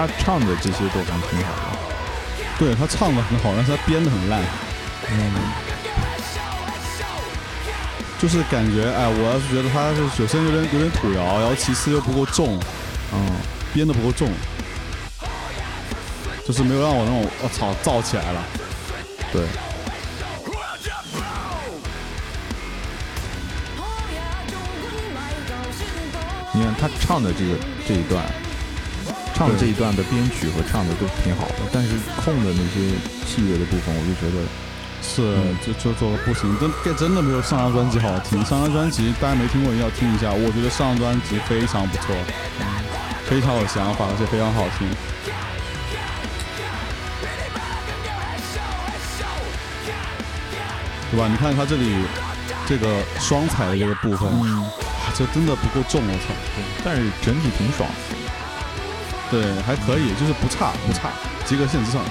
他他唱的这些都还挺好的，对他唱的很好，但是他编的很烂，嗯，就是感觉哎，我要是觉得他是首先有点有点土窑，然后其次又不够重，嗯，编的不够重，就是没有让我那种我操燥起来了，对。你看他唱的这个这一段，唱的这一段的编曲和唱的都挺好的，但是空的那些器乐的部分，我就觉得是就就做的不行，真真的没有上张专辑好听。上张专辑大家没听过，一定要听一下。我觉得上张专辑非常不错，非常有想法，而且非常好听。对吧？你看他这里这个双踩的这个部分，嗯，这真的不够重，我操！但是整体挺爽，对，还可以，就是不差不差，及格线之上。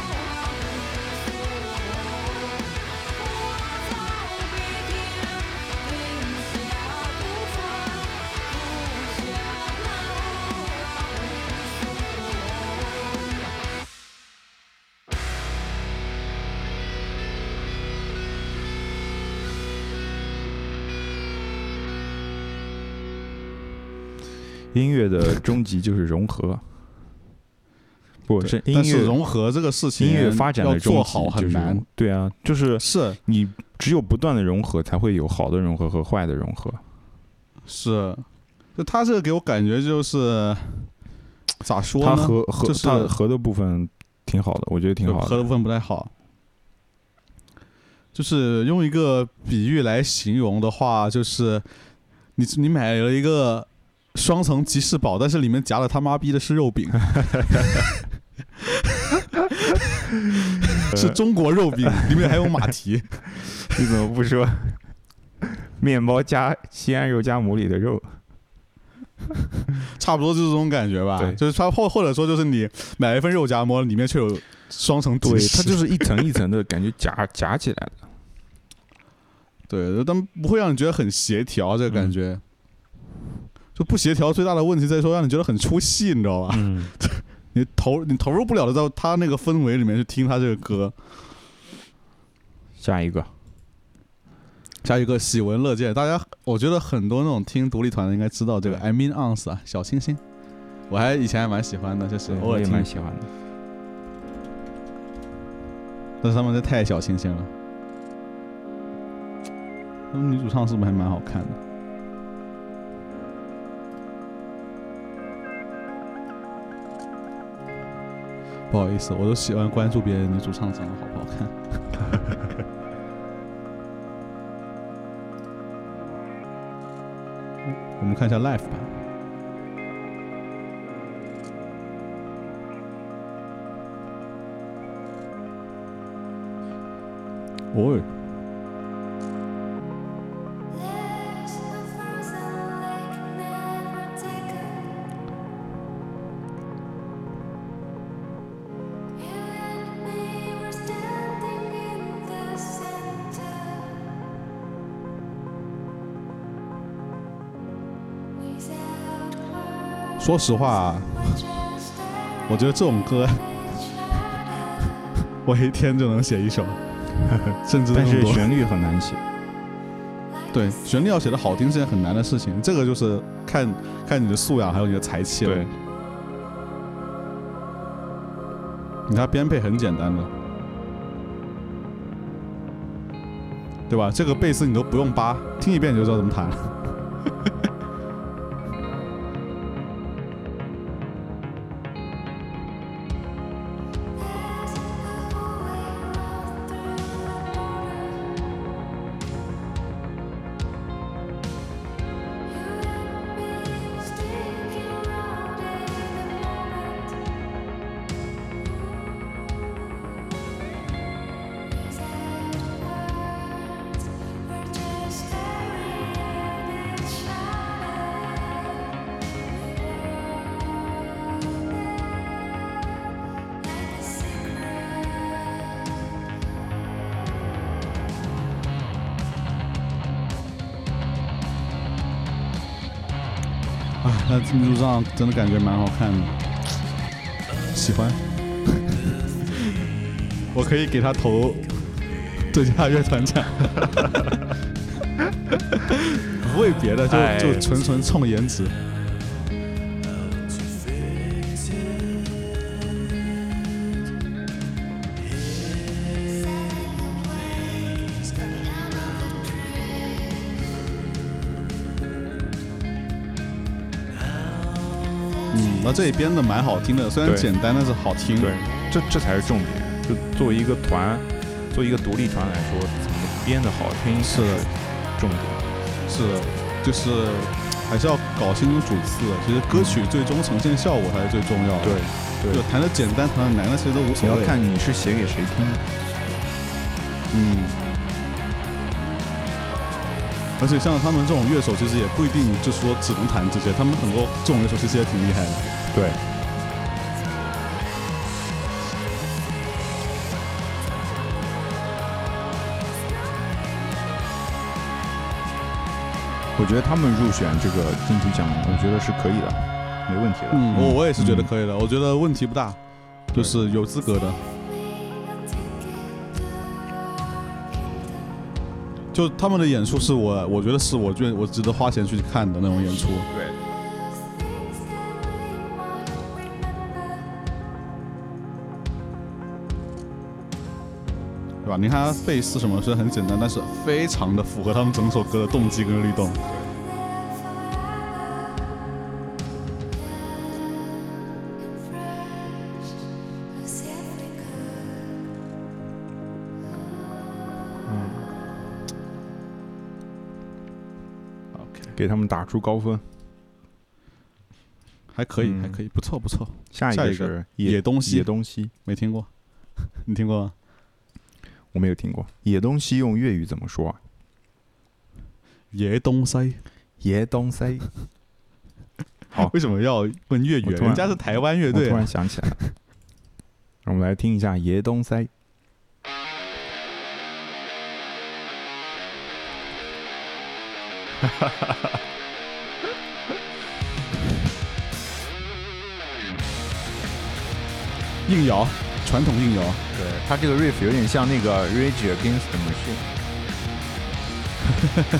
音乐的终极就是融合，不是音但是乐融合这个事情，音乐发展要的做好就是很难融。对啊，就是是你只有不断的融合，才会有好的融合和坏的融合。是，就他这个给我感觉就是咋说它呢？合合就是它合的部分挺好的，我觉得挺好的。就合的部分不太好。就是用一个比喻来形容的话，就是你你买了一个双层吉士堡，但是里面夹了他妈逼的是肉饼，是中国肉饼，里面还有马蹄。你怎么不说 面包加西安肉夹馍里的肉？差不多就是这种感觉吧。对就是它或或者说就是你买了一份肉夹馍，里面却有双层吉对，它就是一层一层的感觉夹夹起来的。对，但不会让你觉得很协调，这个感嗯觉。就不协调最大的问题在于说让你觉得很出戏，你知道吧？嗯，你投你投入不了的到他那个氛围里面去听他这个歌。下一个，下一个喜闻乐见，大家我觉得很多那种听独立团的应该知道这个 I mean ons 啊，小清新，我还以前还蛮喜欢的，就是偶我也尔，蛮喜欢的。但是他们这太小清新了。他们女主唱是不是还蛮好看的？不好意思，我都喜欢关注别人女主唱长得好不好看。我们看一下 Life 版。哦，说实话我觉得这种歌，我一天就能写一首，甚至但。是旋律很难写。对，旋律要写的好听是件很难的事情，这个就是看看你的素养还有你的才气了。对，你看编配很简单的，对吧？这个贝斯你都不用扒，听一遍你就知道怎么弹。啊，真的感觉蛮好看的，喜欢。我可以给他投最佳乐团奖，不为别的，就哎就纯纯冲颜值。这里编的蛮好听的，虽然简单，但是好听。对，这这才是重点。就作为一个团，作为一个独立团来说，怎么编的好听是重点。是的，就是还是要搞清楚主次。其实歌曲最终呈现效果才是最重要的。对，就弹的简单，弹的难的其实都无所谓。你要看你是写给谁听的。嗯。而且像他们这种乐手，其实也不一定就是说只能弹这些，他们很多这种乐手其实也挺厉害的。对，我觉得他们入选这个金曲奖，我觉得是可以的，没问题的。嗯，我我也是觉得。可以的，我觉得问题不大，就是有资格的。就他们的演出是我，我觉得是我觉得我值得花钱去看的那种演出。对，对吧？你看他贝斯什么虽然很简单，但是非常的符合他们整首歌的动机跟律动。给他们打出高分。还可以，嗯还可以，不错不错。下一个个是野东西野东西，没听过，你听过吗？我没有听过。野东西用粤语怎么说啊？野东西，野东西。好，为什么要问粤语人家是台湾乐队啊。突然想起来了，让我们来听一下野东西。硬摇，传统硬摇。对，它这个 riff 有点像那个 Rage Against the Machine。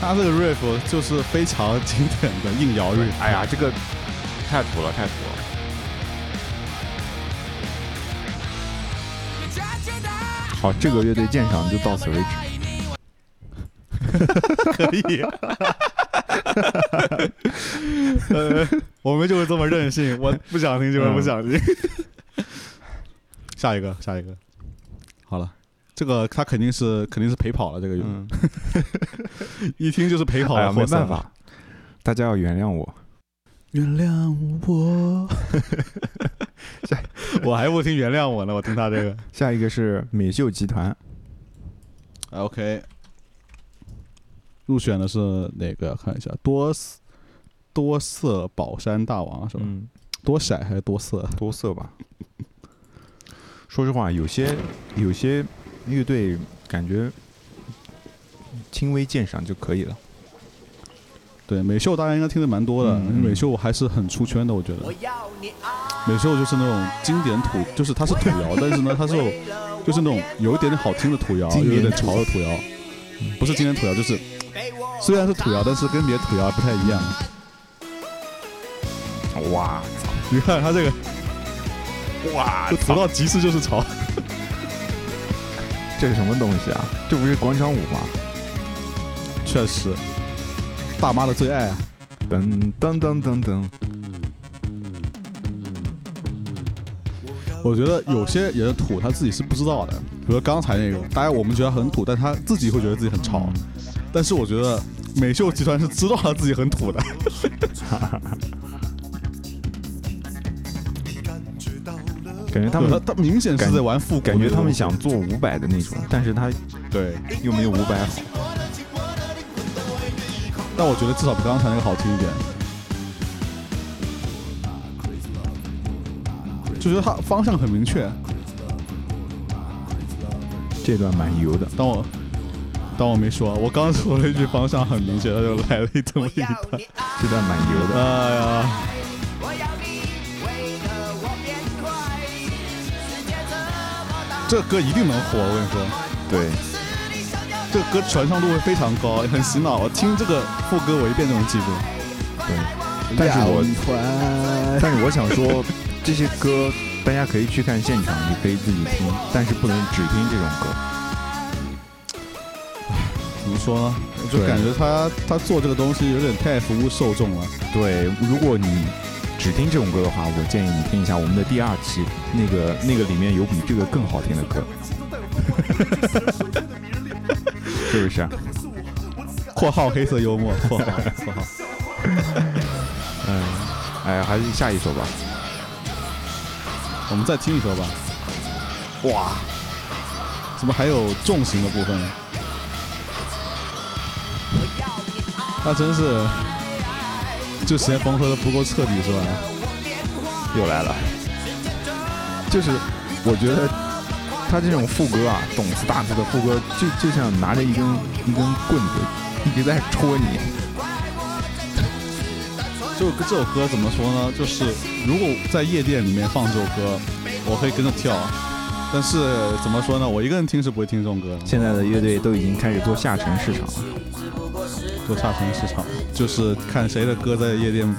他这个 riff 就是非常经典的硬摇 riff。哎呀，这个太土了，太土了。好，这个乐队鉴赏就到此为止。可以。呃，我们就是这么任性，我 不想听就是不想听。下一个，下一个。好了，这个他肯定是肯定是陪跑了，这个乐嗯，一听就是陪跑了，哎，没办。法，大家要原谅我。原谅我。下 我还不听原谅我呢，我听他这个。下一个是美秀集团，OK，入选的是哪个？看一下，多色多色宝山大王是吧？嗯，多色还是多色？多色吧。说实话，有些有些乐队感觉轻微鉴赏就可以了。对，美秀大家应该听的蛮多的，美秀还是很出圈的，我觉得。美秀就是那种经典土，就是它是土谣，但是呢，它是有就是那种有一点点好听的土谣，经典又有点潮的土谣，不是经典土谣，就是虽然是土谣，但是跟别的土谣不太一样。哇操！你看他这个，哇就土到极致就是潮。这是什么东西啊？这不是广场舞吗？确实，大妈的最爱啊！噔噔噔噔噔，我觉得有些人的土他自己是不知道的，比如刚才那个，大家我们觉得很土，但他自己会觉得自己很潮。但是我觉得美秀集团是知道他自己很土的。感觉他们他他明显是在玩复古感觉他们想做五百的那种，但是他对，又没有五百好。但我觉得至少比刚才那个好听一点。就觉得他方向很明确。这段蛮油的，当我当我没说，我刚说了一句方向很明确，他就来了一这么一段。这段蛮油的。哎呀，这个歌一定能火，我跟你说，对，这个歌传唱度会非常高，很洗脑。我听这个副歌，我一遍就能记住。对，但是我我但是我想说，这些歌大家可以去看现场，也可以自己听，但是不能只听这种歌。怎么说呢？我就感觉他他做这个东西有点太服务受众了。对，如果你只听这种歌的话，我建议你听一下我们的第二期，那个那个里面有比这个更好听的歌，是不是啊？（ 括号黑色幽默）（括号括号 嗯，哎，还是下一首吧。）我们再听一首吧。哇，怎么还有重型的部分？那真是，就时间缝合的不够彻底是吧？又来了，就是我觉得他这种副歌啊，动次打次的副歌，就就像拿着一根一根棍子一直在戳你。这首歌这首歌怎么说呢？就是如果在夜店里面放这首歌，我可以跟着跳。但是怎么说呢？我一个人听是不会听这种歌的。现在的乐队都已经开始做下沉市场了。做下沉市场，就是看谁的歌在夜店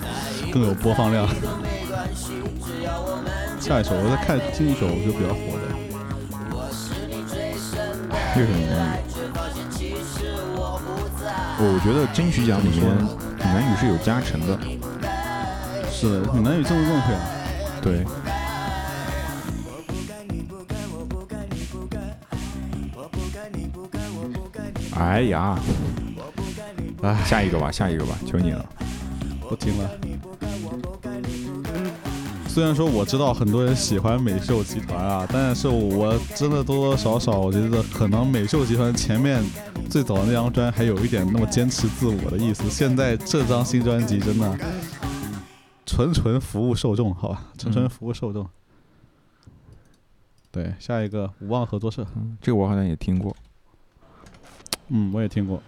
更有播放量。下一首我再看听一首就比较火的，又是闽南语。我觉得金曲奖里面闽南语是有加成的。是闽南语这么正确啊。对。哎呀，哎，下一个吧，下一个吧，求你了。不听了。虽然说我知道很多人喜欢美秀集团啊，但是我真的多多少少我觉得可能美秀集团前面最早的那张专还有一点那么坚持自我的意思，现在这张新专辑真的纯纯服务受众，好吧，纯纯服务受众。对，下一个无望合作社，嗯，这个我好像也听过。嗯，我也听过。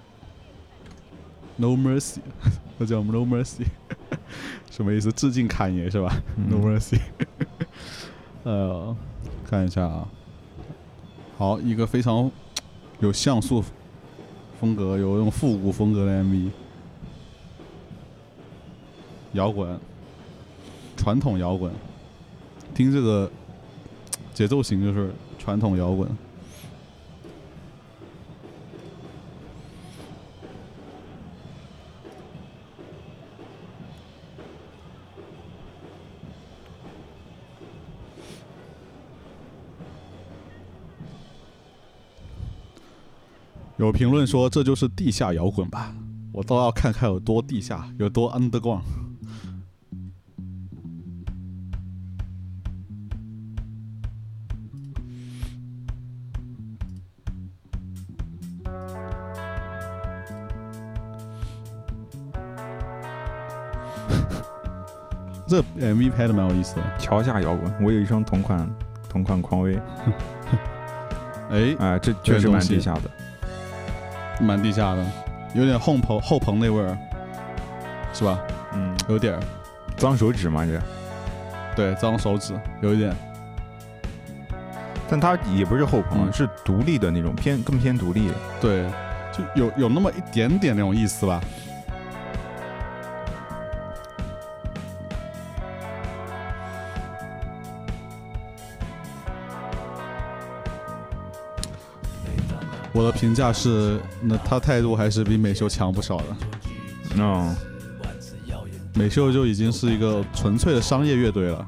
No Mercy，那叫 No Mercy，什么意思？致敬侃爷是吧？嗯 No mercy。呃，看一下啊，好，一个非常有像素风格、有那种复古风格的 MV，摇滚，传统摇滚，听这个节奏型就是传统摇滚。有评论说这就是地下摇滚吧，我倒要看看有多地下，有多 underground。这 MV 拍的蛮有意思的，桥下摇滚，我有一双同款同款匡威，哎，啊、这确实蛮地下的。蛮地下的，有点后棚后棚那味儿，是吧？嗯，有点儿，脏手指嘛这，对，脏手指，有一点。但它也不是后棚，嗯是独立的那种偏更偏独立。对，就有有那么一点点那种意思吧。我的评价是，那他态度还是比美秀强不少的。嗯，美秀就已经是一个纯粹的商业乐队了。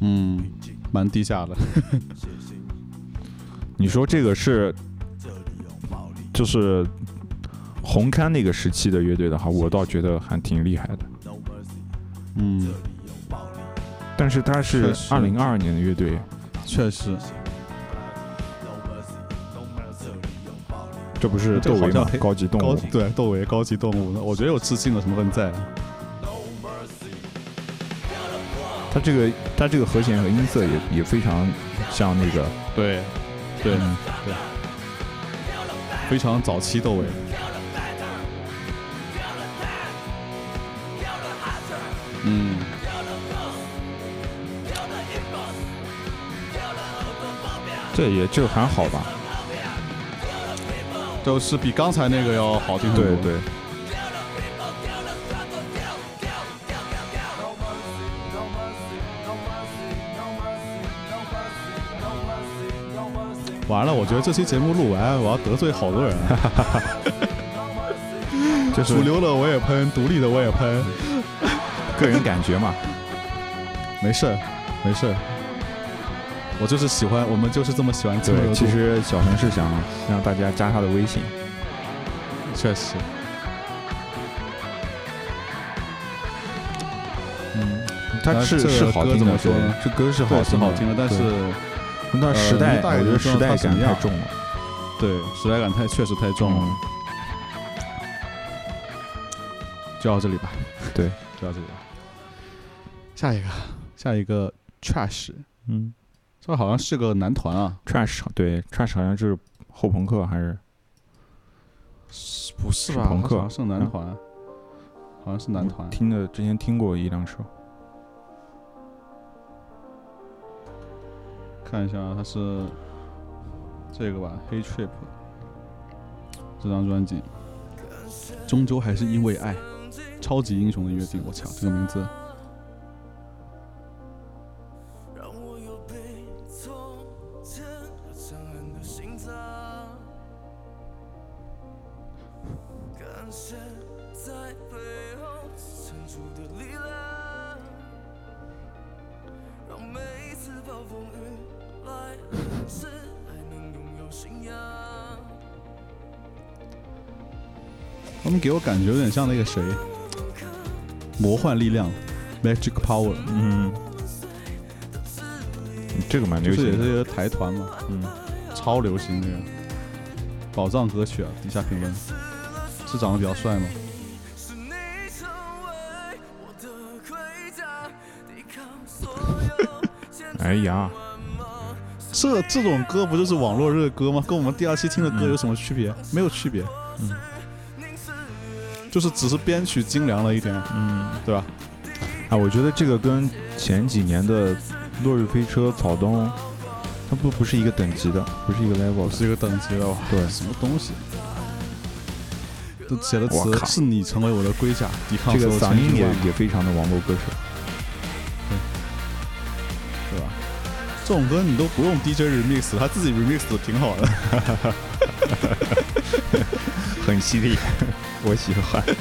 嗯，蛮低下的。你说这个是就是红勘那个时期的乐队的话，我倒觉得还挺厉害的。但是他是二零二二年的乐队，确实，这不是窦唯吗？高级动物。对窦唯高级动物，我觉得有致敬的成分在。它这个它这个和弦和音色也也非常像那个，对，对，嗯对，非常早期窦唯。嗯，这也就还好吧。就是比刚才那个要好听很多。对对，完了，我觉得这期节目录完，我要得罪好多人啊。就是主流的我也喷，独立的我也喷，个人感觉嘛。没事儿，没事儿。我就是喜欢，我们就是这么喜欢蹭热对，度。其实小陈是想让大家加他的微信，确实，嗯，他是是好听的，怎么说呢？这歌是好听的，好听的，但是那时代，我觉得时代感太重了。对时代感太确实太重了。嗯，就到这里吧，对，就到这里吧。下一个，下一个 Trash，嗯这好像是个男团啊，，Trash 对 Trash 好像是后朋克还是不是吧？是朋克好像是男团，好像是男团。听的之前听过一两首，看一下啊，它是这个吧，《Hey Trip》这张专辑，终究还是因为爱，超级英雄的约定。我操，这个名字，他们给我感觉有点像那个谁，魔幻力量 （Magic Power），嗯，这个蛮流行的，是也是一个台团嘛，嗯，超流行这个。宝藏歌曲啊。底下评论。是长得比较帅吗？是你成为我的盔甲，抵抗所有千哎呀，这这种歌不就是网络热歌吗？跟我们第二期听的歌嗯有什么区别？没有区别，嗯就是只是编曲精良了一点，嗯，对吧？啊，我觉得这个跟前几年的《落日飞车》《草东》，它不不是一个等级的，不是一个 level 是一个等级的哇，对什么东西？都写的词是你成为我的龟甲，抵抗这个所有嗓音也也非常的网络歌手。对吧？这种歌你都不用 DJ remix，他自己 remix 的挺好的。很犀利，我喜欢。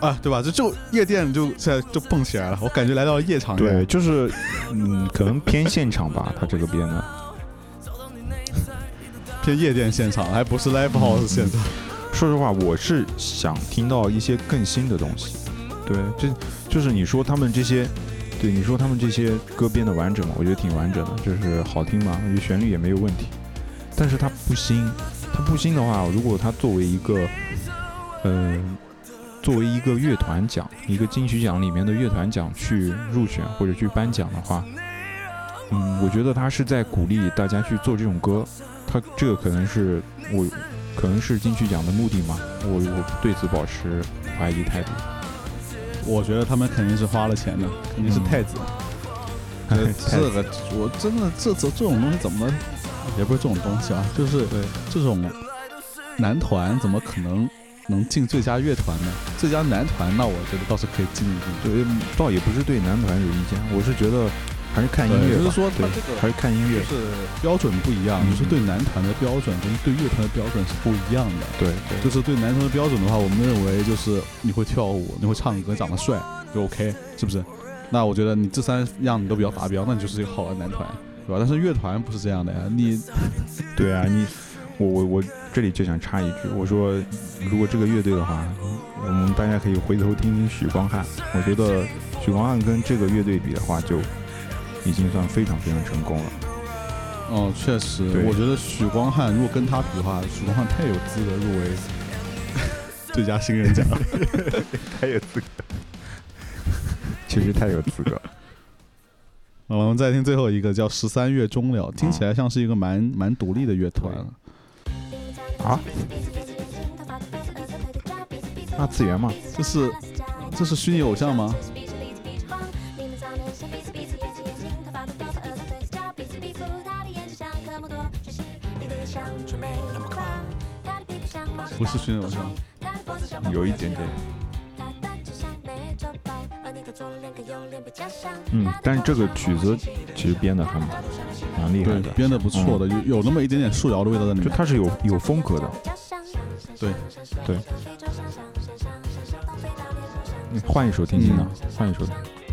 啊，对吧？这就夜店就现在就蹦起来了，我感觉来到了夜场。对，就是嗯，可能偏现场吧，他这个编的。偏夜店现场，还不是 live house 现场。说实话，我是想听到一些更新的东西。对，这就是你说他们这些，对你说他们这些歌编的完整吗？我觉得挺完整的，就是好听嘛，我觉得旋律也没有问题。但是他不新，他不新的话，如果他作为一个，嗯、作为一个乐团奖，一个金曲奖里面的乐团奖去入选或者去颁奖的话，嗯，我觉得他是在鼓励大家去做这种歌，他这个可能是我可能是金曲奖的目的嘛，我我对此保持怀疑态度。我觉得他们肯定是花了钱的，肯定是嗯太子。太这子这个我真的这这这种东西怎么也不是这种东西啊，就是对这种男团怎么可能能进最佳乐团呢？最佳男团那我觉得倒是可以进一进。对，倒也不是对男团有意见，我是觉得还是看音乐吧，就是说他对这个还是看音乐就，是标准不一样，嗯就是对男团的标准跟对乐团的标准是不一样的。对对就是对男团的标准的话，我们认为就是你会跳舞，你会唱歌，长得帅就 OK，是不是？那我觉得你这三样你都比较达标，那你就是一个好的男团，对吧？但是乐团不是这样的呀，你 对啊，你我我我这里就想插一句，我说如果这个乐队的话，我们大家可以回头听听许光汉，我觉得许光汉跟这个乐队比的话，就已经算非常非常成功了。哦，确实，我觉得许光汉如果跟他比的话，许光汉太有资格入围 最佳新人奖了。太有资格，确实太有资格我们再听最后一个叫十三月终了，听起来像是一个蛮蛮独立的乐团。啊？二次元嘛，这是这是虚拟偶像吗？不是虚拟偶像，有一点点。嗯，但是这个曲子其实编的还蛮蛮厉害的，对编的不错的，有有那么一点点素谣的味道在里面。就它是有有风格的。对对，你换一首听听呢？换一首，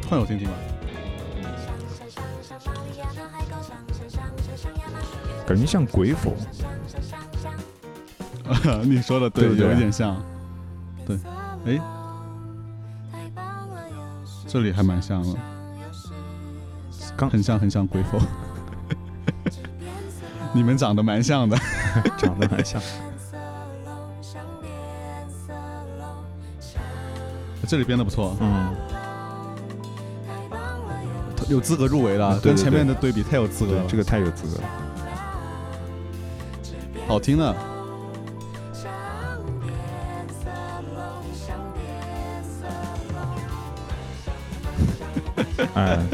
换我听听吧。感觉像鬼否。你说的对有一点像。对，哎，这里还蛮像的，刚很像很像鬼否。你们长得蛮像的。长得蛮像。这里编的不错，嗯，有资格入围了，跟对对前面的对比太有资格了，，这个太有资格了。好听的。哎，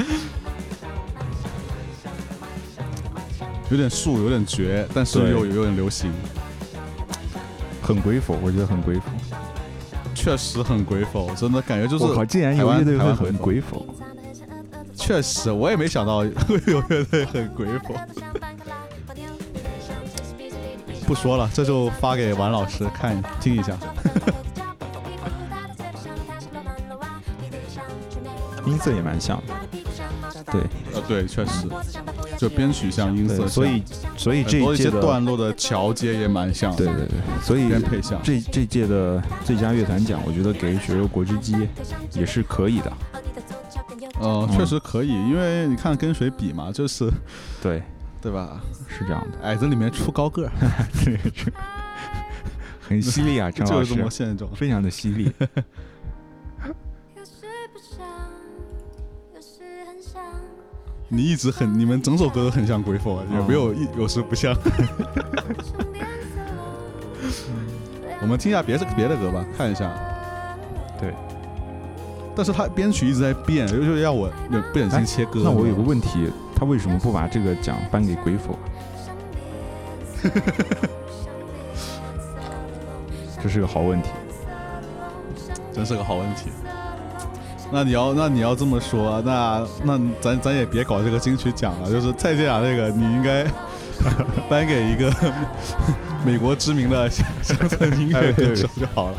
有点素，有点绝，但是又有点流行，很鬼否，我觉得很鬼否。确实很鬼否，真的感觉就是我靠，竟然有台湾乐队会很鬼鬼否。确实，我也没想到会有乐队很鬼否。不说了，这就发给王老师看听一下。音色也蛮像的，对呃，对，确实，就编曲像，音色，像，所以所以这一届的段落的桥接也蛮像，对对对，所以编配像。这这届的最佳乐团奖，我觉得给血肉果汁机也是可以的。呃，嗯确实可以，因为你看跟谁比嘛，就是对，对吧？是这样的，矮子里面出高个 很犀利啊，张老 就是这么，现状。非常的犀利。你一直很，你们整首歌都很像鬼否，啊，有没有一有时不像？我们听一下别的别的歌吧，看一下。对，但是他编曲一直在变，就是让我有不忍心切歌。那我有个问题，他为什么不把这个奖颁给鬼否？这是个好问题。真是个好问题。那你要那你要这么说，那那咱咱也别搞这个金曲奖了，就是蔡健雅这个，你应该 颁给一个美国知名的乡乡村 音乐歌手就好了。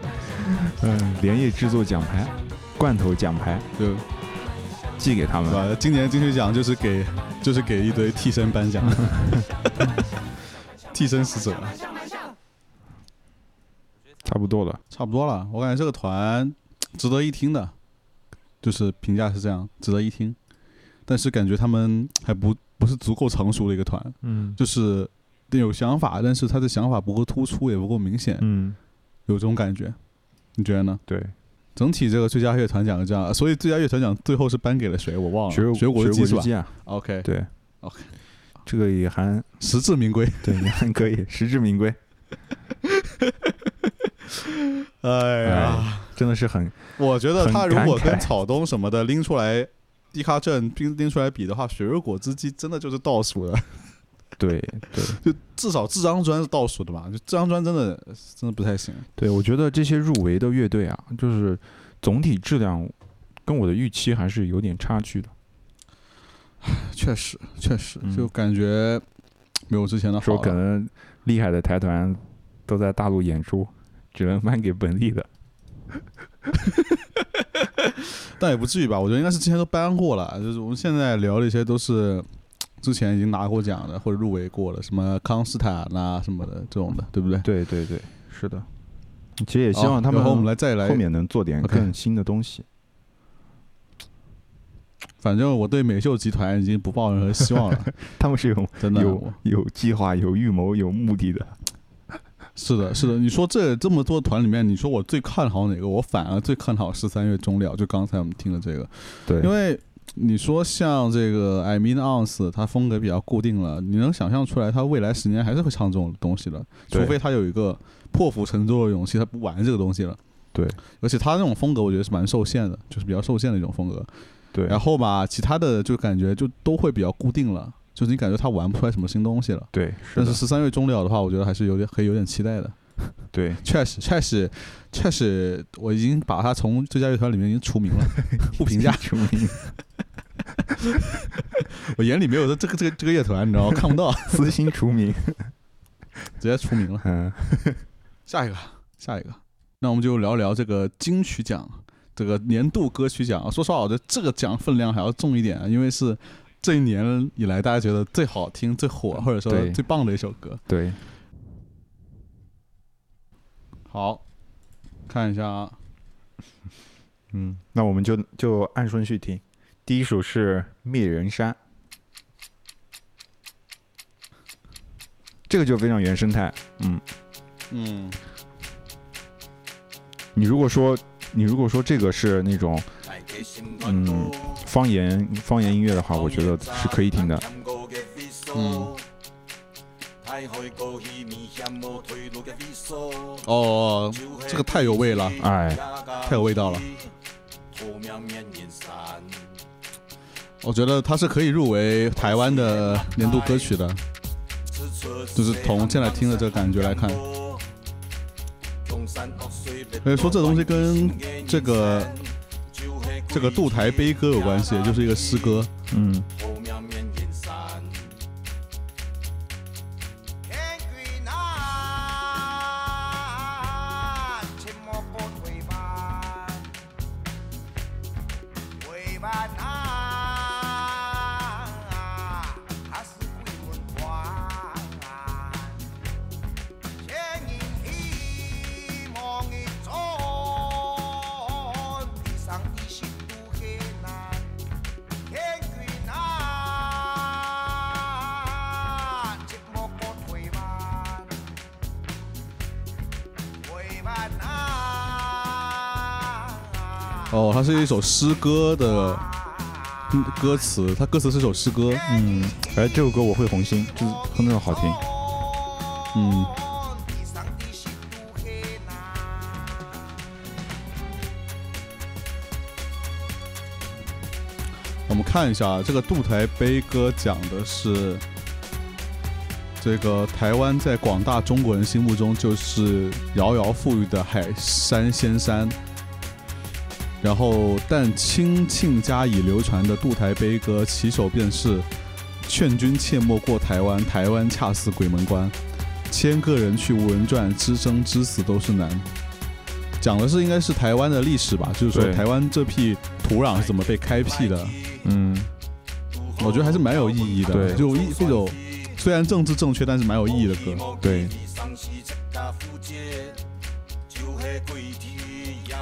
嗯，连夜制作奖牌，罐头奖牌就寄给他们。对吧？今年金曲奖就是给就是给一堆替身颁奖，替身使者，差不多了。差不多了。我感觉这个团值得一听的，就是评价是这样，值得一听。但是感觉他们 还不不是足够成熟的一个团，嗯就是有想法，但是他的想法不够突出，也不够明显，嗯，有这种感觉。你觉得呢？对，整体这个最佳乐团奖是这样，所以最佳乐团奖最后是颁给了谁？我忘了。学学果学汁机是吧啊，？OK，对 OK 这个也还 实至名归。对，也还可以，实至名归。哎呀，真的是很我觉得他如果跟草东什么的拎出来，迪卡镇拎拎出来比的话，雪肉果汁机真的就是倒数的，对 对就至少这张专是倒数的吧？就这张专真的真的不太行。对，我觉得这些入围的乐队啊，就是总体质量跟我的预期还是有点差距的。确实，确实，嗯就感觉没有之前的好说。可能厉害的台团都在大陆演出，只能颁给本地的。但也不至于吧？我觉得应该是之前都颁过了，就是我们现在聊的一些都是之前已经拿过奖的或者入围过的，什么康斯坦呐、什么的这种的，对不对？对对对，是的。其实也希望他们和我们来再来后面能做点更新的东西。反正我对美秀集团已经不抱任何希望了，他们是有真的。有有计划、有预谋、有目的的。是的，是的。你说这这么多团里面，你说我最看好哪个？我反而最看好十三月中了，就刚才我们听的这个，对，因为你说像这个 I mean Ounce，它风格比较固定了，你能想象出来，他未来十年还是会唱这种东西的，除非他有一个破釜沉舟的勇气，他不玩这个东西了。对，而且他那种风格，我觉得是蛮受限的，就是比较受限的一种风格。对，然后吧，其他的就感觉就都会比较固定了，就是你感觉他玩不出来什么新东西了。对，是但是十三月中了的话，我觉得还是有点可以有点期待的。对，确实，确实，确实，我已经把他从最佳乐团里面已经除名了，不评价。除名，我眼里没有这这个这个这个乐团，你知道吗？看不到，私心除名。直接除名了。嗯，下一个，下一个，那我们就聊聊这个金曲奖，这个年度歌曲奖。说实话，我觉得这个奖分量还要重一点，因为是这一年以来大家觉得最好听、最火，或者说最棒的一首歌。对，好，看一下啊，嗯，那我们就就按顺序听。第一首是《灭人山》，这个就非常原生态。嗯，嗯，你如果说你如果说这个是那种嗯方言方言音乐的话，我觉得是可以听的。嗯。哦，这个太有味了，哎，太有味道了。我觉得它是可以入围台湾的年度歌曲的，就是从现在听的这个感觉来看。所以说这东西跟这个这个杜台悲歌有关系，就是一个诗歌。嗯，是一首诗歌的嗯歌词，它歌词是首诗歌。嗯，哎，这首歌我会红心，就是真的好听。嗯，我们看一下啊这个渡台悲歌讲的是这个台湾在广大中国人心目中就是遥遥富裕的海山仙山。然后，但清庆家已流传的渡台悲歌，起首便是“劝君切莫过台湾，台湾恰似鬼门关，千个人去无人传，知生知死都是难。”讲的是应该是台湾的历史吧，就是说台湾这片土壤是怎么被开辟的。嗯，我觉得还是蛮有意义的，对就一这种虽然政治正确，但是蛮有意义的歌。对，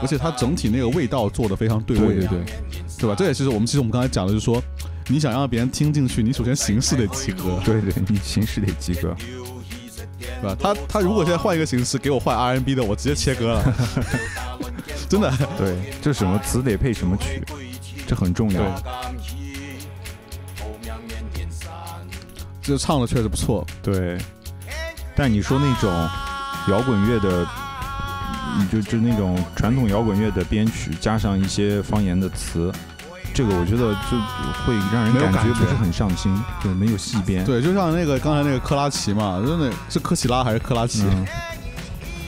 而且它整体那个味道做的非常对味，对对对，对吧？这也是我们其实我们刚才讲的，就是说你想让别人听进去，你首先形式得及格，对对，你形式得及格。对吧？他他如果现在换一个形式给我换 R&B 的，我直接切割了，真的。对，这什么词得配什么曲，这很重要。这唱的确实不错，对，但你说那种摇滚乐的，嗯就就那种传统摇滚乐的编曲，加上一些方言的词，这个我觉得就会让人感觉不是很上心，对，没有细编。对，就像那个刚才那个克拉奇嘛，真的是科奇拉还是克拉奇？嗯，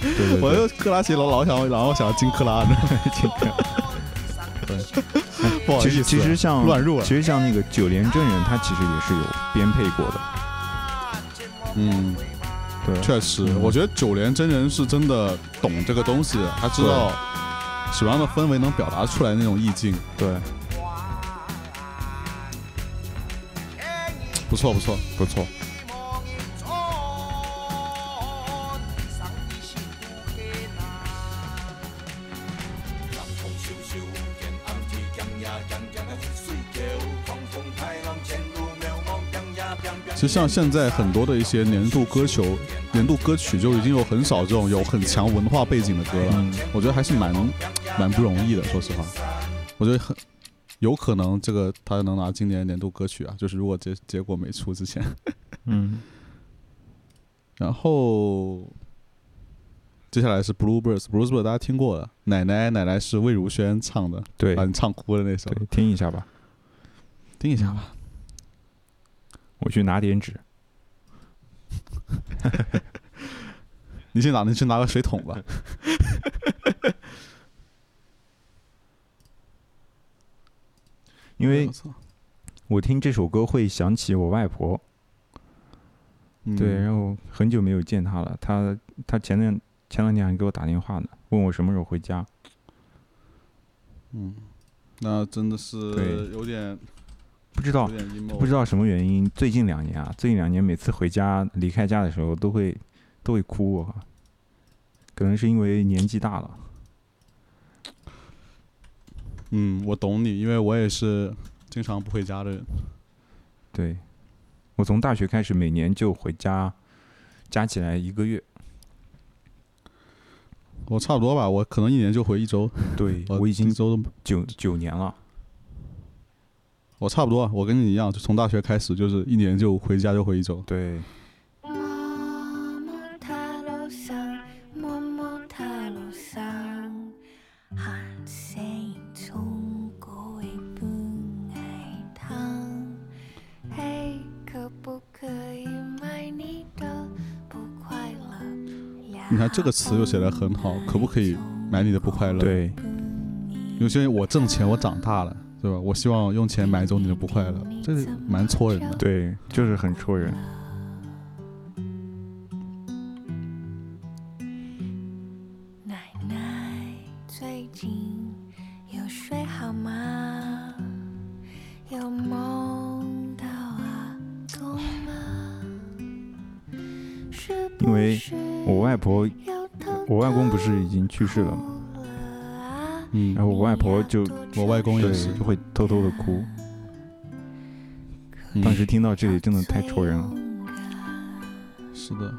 对对我对，就克拉奇老老想老想金克拉呢 不好意思，其实其实像乱入了其实像那个九连真人，他其实也是有编配过的。嗯，对，确实，嗯。我觉得九连真人是真的懂这个东西，他知道什么样的氛围能表达出来那种意境，对，不错不错。不错。其实像现在很多的一些年度歌球、年度歌曲就已经有很少这种有很强文化背景的歌了，嗯我觉得还是蛮蛮不容易的。说实话，我觉得很有可能这个他能拿今年年度歌曲啊，就是如果结结果没出之前。嗯，然后接下来是 Bluebirds，Bluebirds 大家听过的，奶奶奶奶是魏如萱唱的，对把你唱哭的那首，对，听一下吧。听一下吧。我去拿点纸。你去哪，你去拿个水桶吧。因为我听这首歌会想起我外婆，嗯对，然后很久没有见她了。她她前两前两天还给我打电话呢，问我什么时候回家。嗯，那真的是有点不知道不知道什么原因，最近两年啊，最近两年每次回家离开家的时候都会都会哭我，可能是因为年纪大了。嗯，我懂你，因为我也是经常不回家的人。对，我从大学开始每年就回家，加起来一个月。我差不多吧，我可能一年就回一周。对 我我已经一周都，九九年了。我差不多，我跟你一样，就从大学开始，就是一年就回家就回一周。对，你看这个词又写得很好，可不可以买你的不快乐？，对，有些人我挣钱，我长大了，对吧？我希望用钱买走你的不快乐，这是蛮戳人的。对，就是很戳人。奶奶最近有睡好吗？有梦到阿公吗？是不因为是我外婆，我外公不是已经去世了吗？嗯然，后我外婆就我外公也是。就会偷偷的哭。嗯当时听到这里真的太戳人了。是的。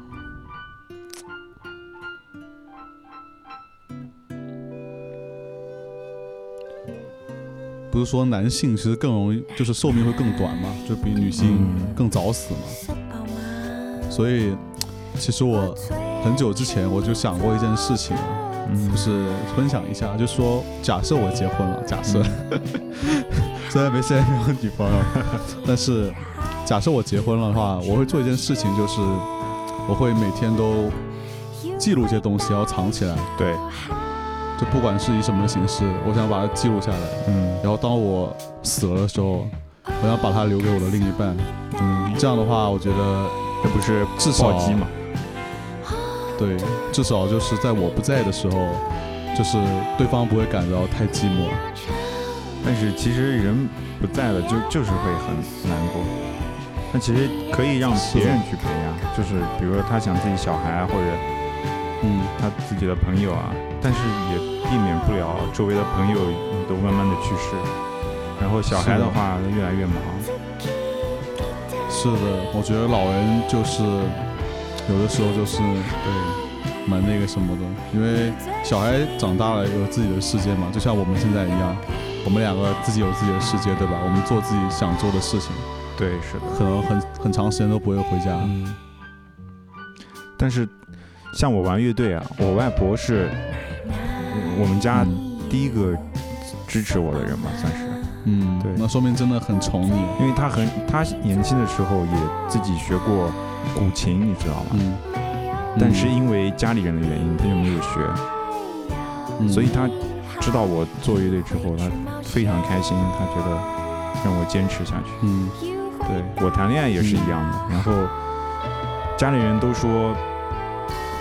不是说男性其实更容易，就是寿命会更短嘛，就比女性嗯更早死嘛。所以，其实我很久之前我就想过一件事情，嗯就，是分享一下，就说假设我结婚了，假设 虽然没现在没有女朋友，但是假设我结婚了的话，我会做一件事情，就是我会每天都记录一些东西，要藏起来，对，就不管是以什么形式，我想把它记录下来。嗯然后当我死了的时候，我想把它留给我的另一半。嗯，这样的话，我觉得这不是至少暴击嘛？对，至少就是在我不在的时候，就是对方不会感到太寂寞。但是其实人不在了，就就是会很难过。那其实可以让别人去陪啊，就是比如说他想自己小孩啊，或者嗯，他自己的朋友啊，但是也避免不了周围的朋友都慢慢的去世，然后小孩的话越来越忙。是的，我觉得老人就是有的时候就是对蛮那个什么的，因为小孩长大了有自己的世界嘛，就像我们现在一样，我们两个自己有自己的世界，对吧？我们做自己想做的事情，对，是的。可能很很长时间都不会回家。嗯，但是像我玩乐队啊，我外婆是我们家嗯第一个支持我的人嘛，算是。嗯，对那说明真的很宠你。因为他很，他年轻的时候也自己学过古琴，你知道吗？嗯，但是因为家里人的原因，他就没有学，嗯所以他知道我做乐队之后，他非常开心，他觉得让我坚持下去。嗯对我谈恋爱也是一样的，然后家里人都说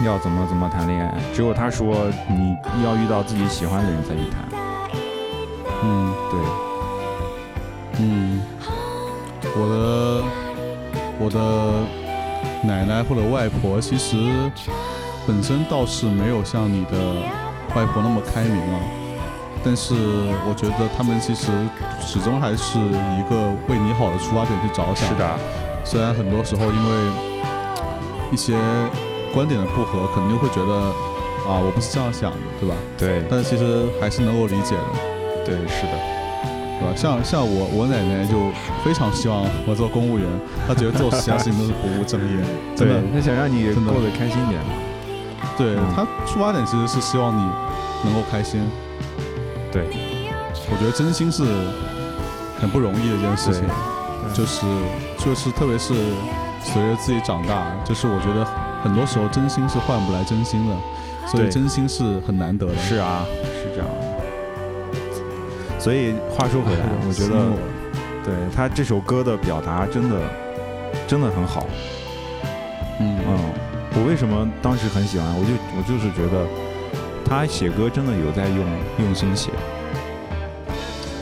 要怎么怎么谈恋爱，只有他说你要遇到自己喜欢的人再去谈。嗯对，嗯，我的我的奶奶或者外婆其实本身倒是没有像你的外婆那么开明啊，但是我觉得他们其实始终还是一个为你好的出发点去着想。是，的，虽然很多时候因为一些观点的不合，肯定会觉得啊我不是这样想的，对吧？对但其实还是能够理解的。对是的，对吧？像像我我奶奶就非常希望我做公务员，她觉得做其他事情都是不务正业，真的对，他想让你过得开心一点。对嗯她出发点其实是希望你能够开心。对，我觉得真心是很不容易的一件事情，就是就是特别是随着自己长大，就是我觉得很多时候真心是换不来真心的，所以真心是很难得的。是啊。所以话说回来，我觉得对他这首歌的表达真的真的很好。嗯嗯，我为什么当时很喜欢？我就我就是觉得他写歌真的有在用用心写。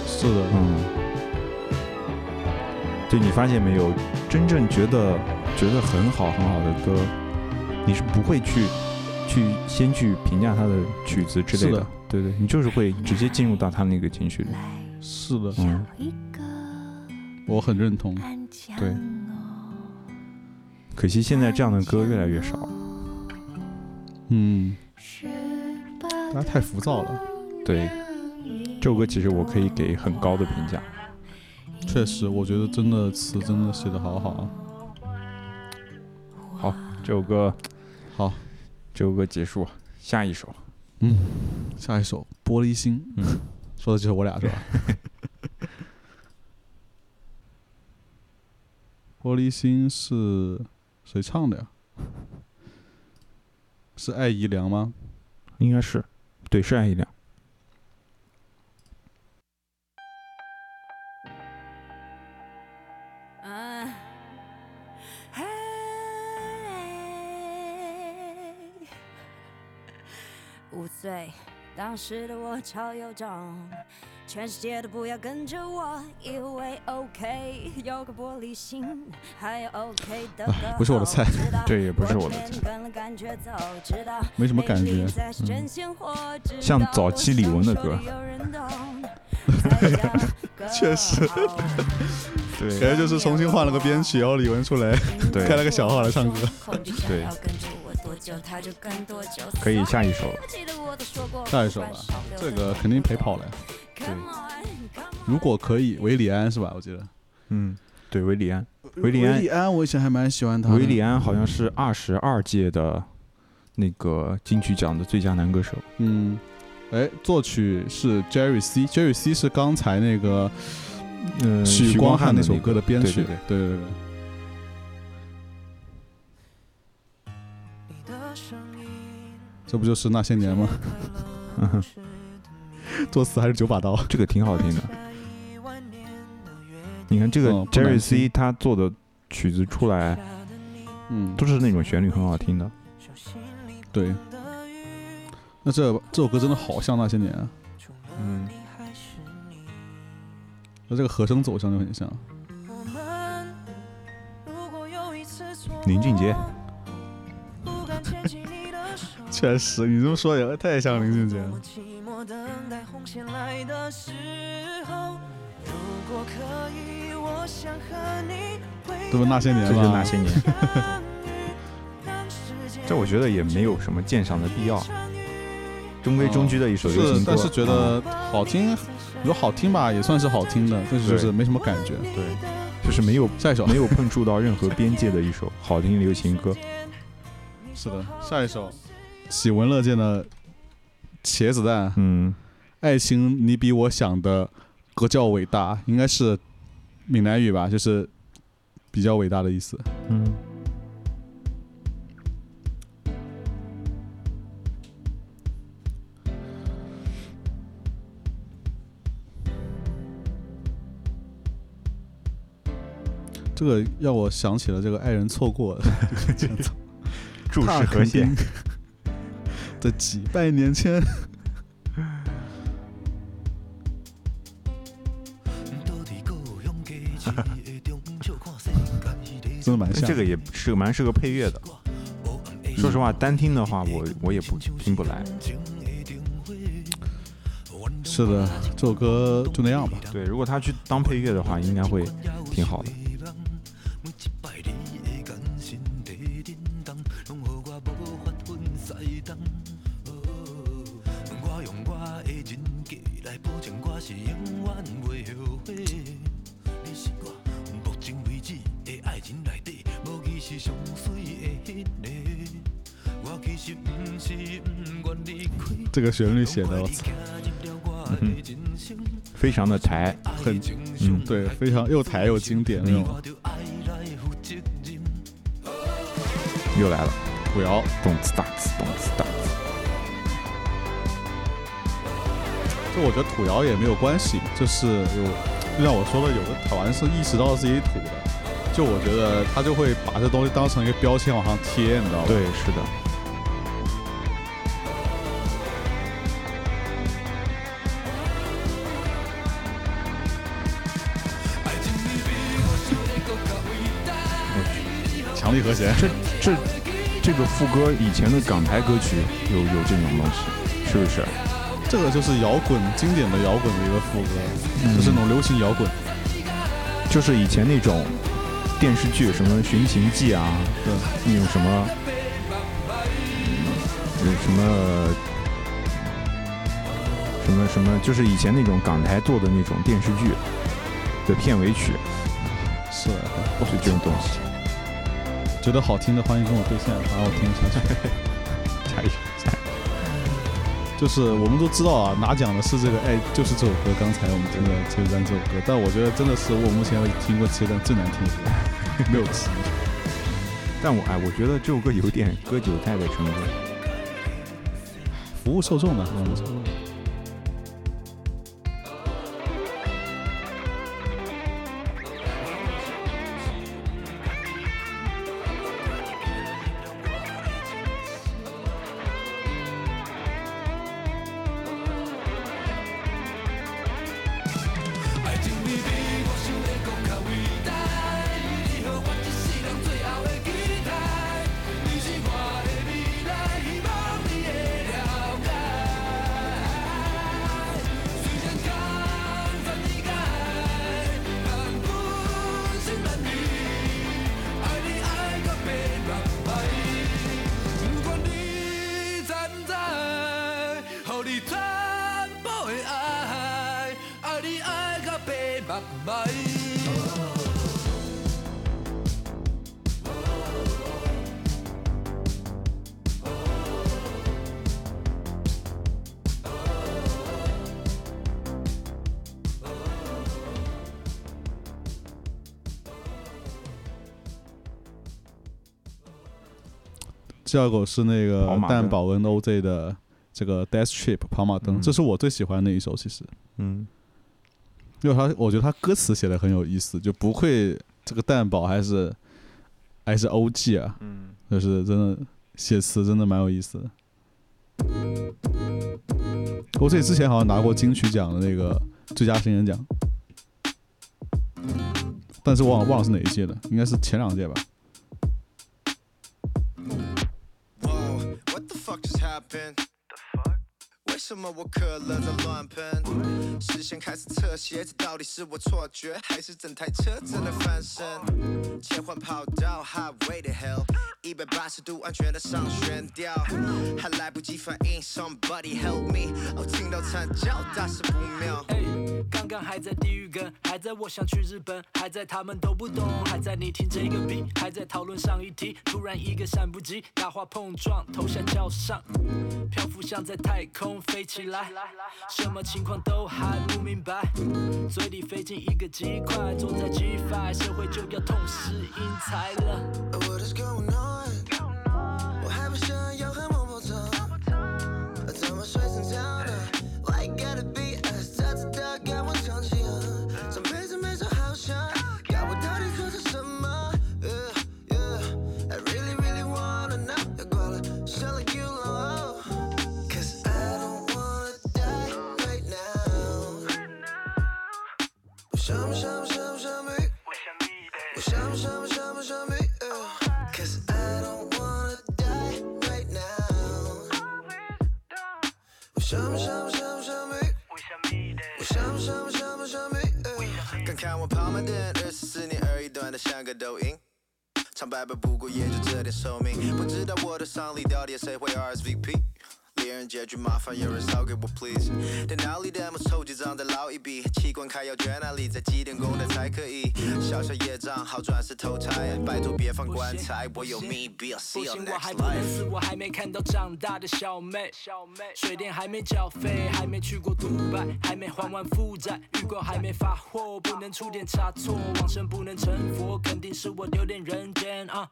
是的，嗯，就你发现没有，真正觉得觉得很好很好的歌，你是不会去去先去评价他的曲子之类的的，对对，你就是会直接进入到他那个情绪里。是的，嗯，我很认同。对可惜现在这样的歌越来越少。嗯，大家太浮躁了，对，这首歌其实我可以给很高的评价。确实，我觉得真的词真的写的好好啊。好，这首歌好，这首歌结束，下一首。嗯，下一首《玻璃心》，嗯，说的就是我俩是吧？玻璃心是谁唱的呀？是艾怡良吗？应该是，对，是艾怡良。时的我超有种，全世界都不要跟着我，以为 OK，有个玻璃心，还有 OK 的歌不是我的菜后知道这也不是我的菜。我跟了感觉走，知道没什么感觉像早期李玟的歌。确实。对。感对觉就是重新换了个编曲，然后李玟出来对。开了个小号来唱歌。对可以下一首了。下一首吧，这个肯定陪跑了呀。如果可以，韦礼安是吧？我记得嗯，对，韦礼安，韦礼安韦礼安，我以前还蛮喜欢他的。韦礼安好像是二十二届的那个金曲奖的最佳男歌手。嗯，哎，作曲是 Jerry C，Jerry C 是刚才那个嗯，许光汉那首歌的编曲。对对对对这不就是那些年吗？嗯 哼作词还是九把刀。这个挺好听的。你看这个 Jerry C 他做的曲子出来嗯，都是那种旋律很好听的。对。那这这首歌真的好像那些年啊，嗯，那这个和声走向就很像。林俊杰，确实，你这么说也太像林俊杰了。对不那些年这？那些年。这我觉得也没有什么鉴赏的必要，中规中矩的一首流是行，歌。但是觉得好听，你说好听吧，也算是好听的，但是就是对没什么感觉。嗯对，就是没有下一首没有碰触到任何边界的一首好听流行歌。是的，下一首喜闻乐见的茄子蛋，嗯，爱情你比我想的格较伟大，应该是闽南语吧，就是比较伟大的意思。嗯，这个让我想起了这个爱人错过 注释踏垦和弦丁。在几百年前，真的蛮像。这个也是个蛮适合配乐的。说实话，单听的话，我我也不听不来。是的，这首歌就那样吧。对，如果他去当配乐的话，应该会挺好的。这个旋律写的，我操，嗯哼，非常的台，很嗯，对，非常又台又经典那种。又来了，土窑，动次打次，动次打次。就我觉得土窑也没有关系，就是有，就像我说的，有的台湾是意识到自己土的，就我觉得他就会把这东西当成一个标签往上贴，你知道吧？对，是的。和弦，这这这个副歌以前的港台歌曲有有这种东西，是不是？这个就是摇滚经典的摇滚的一个副歌，嗯就是那种流行摇滚。就是以前那种电视剧，什么《寻秦记》啊，对，那种什么，嗯，什么什么什么，就是以前那种港台做的那种电视剧的片尾曲，是就，是这种东西。觉得好听的欢迎跟我对线，然后我听一下去。加油加油！就是我们都知道啊，拿奖的是这个，哎，就是这首歌。刚才我们听的《汽油弹》这首歌，但我觉得真的是我目前为止听过汽油弹最难听的歌，没有之一。但我哎，我觉得这首歌有点割韭菜的成分。服务受众的，服务受众。第二首是那个蛋宝跟 OZ 的这个 Death Trip 跑马灯，嗯。这是我最喜欢的一首，其实，嗯，因为他我觉得他歌词写的很有意思，就不愧这个蛋宝还是还是 OG 啊，嗯，就是真的写词真的蛮有意思的。OZ 之前好像拿过金曲奖的那个最佳新人奖，但是忘了忘了是哪一届的，应该是前两届吧。happen. 什么我可乐在乱喷？视线开始侧斜，这到底是我错觉，还是整台车正在翻身？切换跑道，Highway to Hell，一百八十度安全的上悬吊，还来不及反应，Somebody help me！哦，听到惨叫，大事不妙。哎，刚刚还在地狱梗，还在我想去日本，还在他们都不懂，还在你听这个 B，还在讨论上一题，突然一个闪不及，大话碰撞，头像叫上，漂浮像在太空飞飞起来，什么情况都还不明白，嘴里飞进一个鸡块，坐在鸡饭社会就要痛失英才了。What is going on？看个抖音。长白白不过也就这点寿命，不知道我的丧礼到底谁会 RSVP。猎人结局麻烦有人烧给我 please。电脑里的 demo 抽几张再捞一笔，器官开药卷哪里在几点供的才可以？小小业障好转是投胎，拜托别放棺材，我有 me be I'll 不 see you 行，我 next 还不能 life。死，我还没看到长大的小妹。水电还没缴费，还没去过杜拜，还没还完负债，预购还没发货，不能出点差错，往生不能成佛，肯定是我有点人间啊。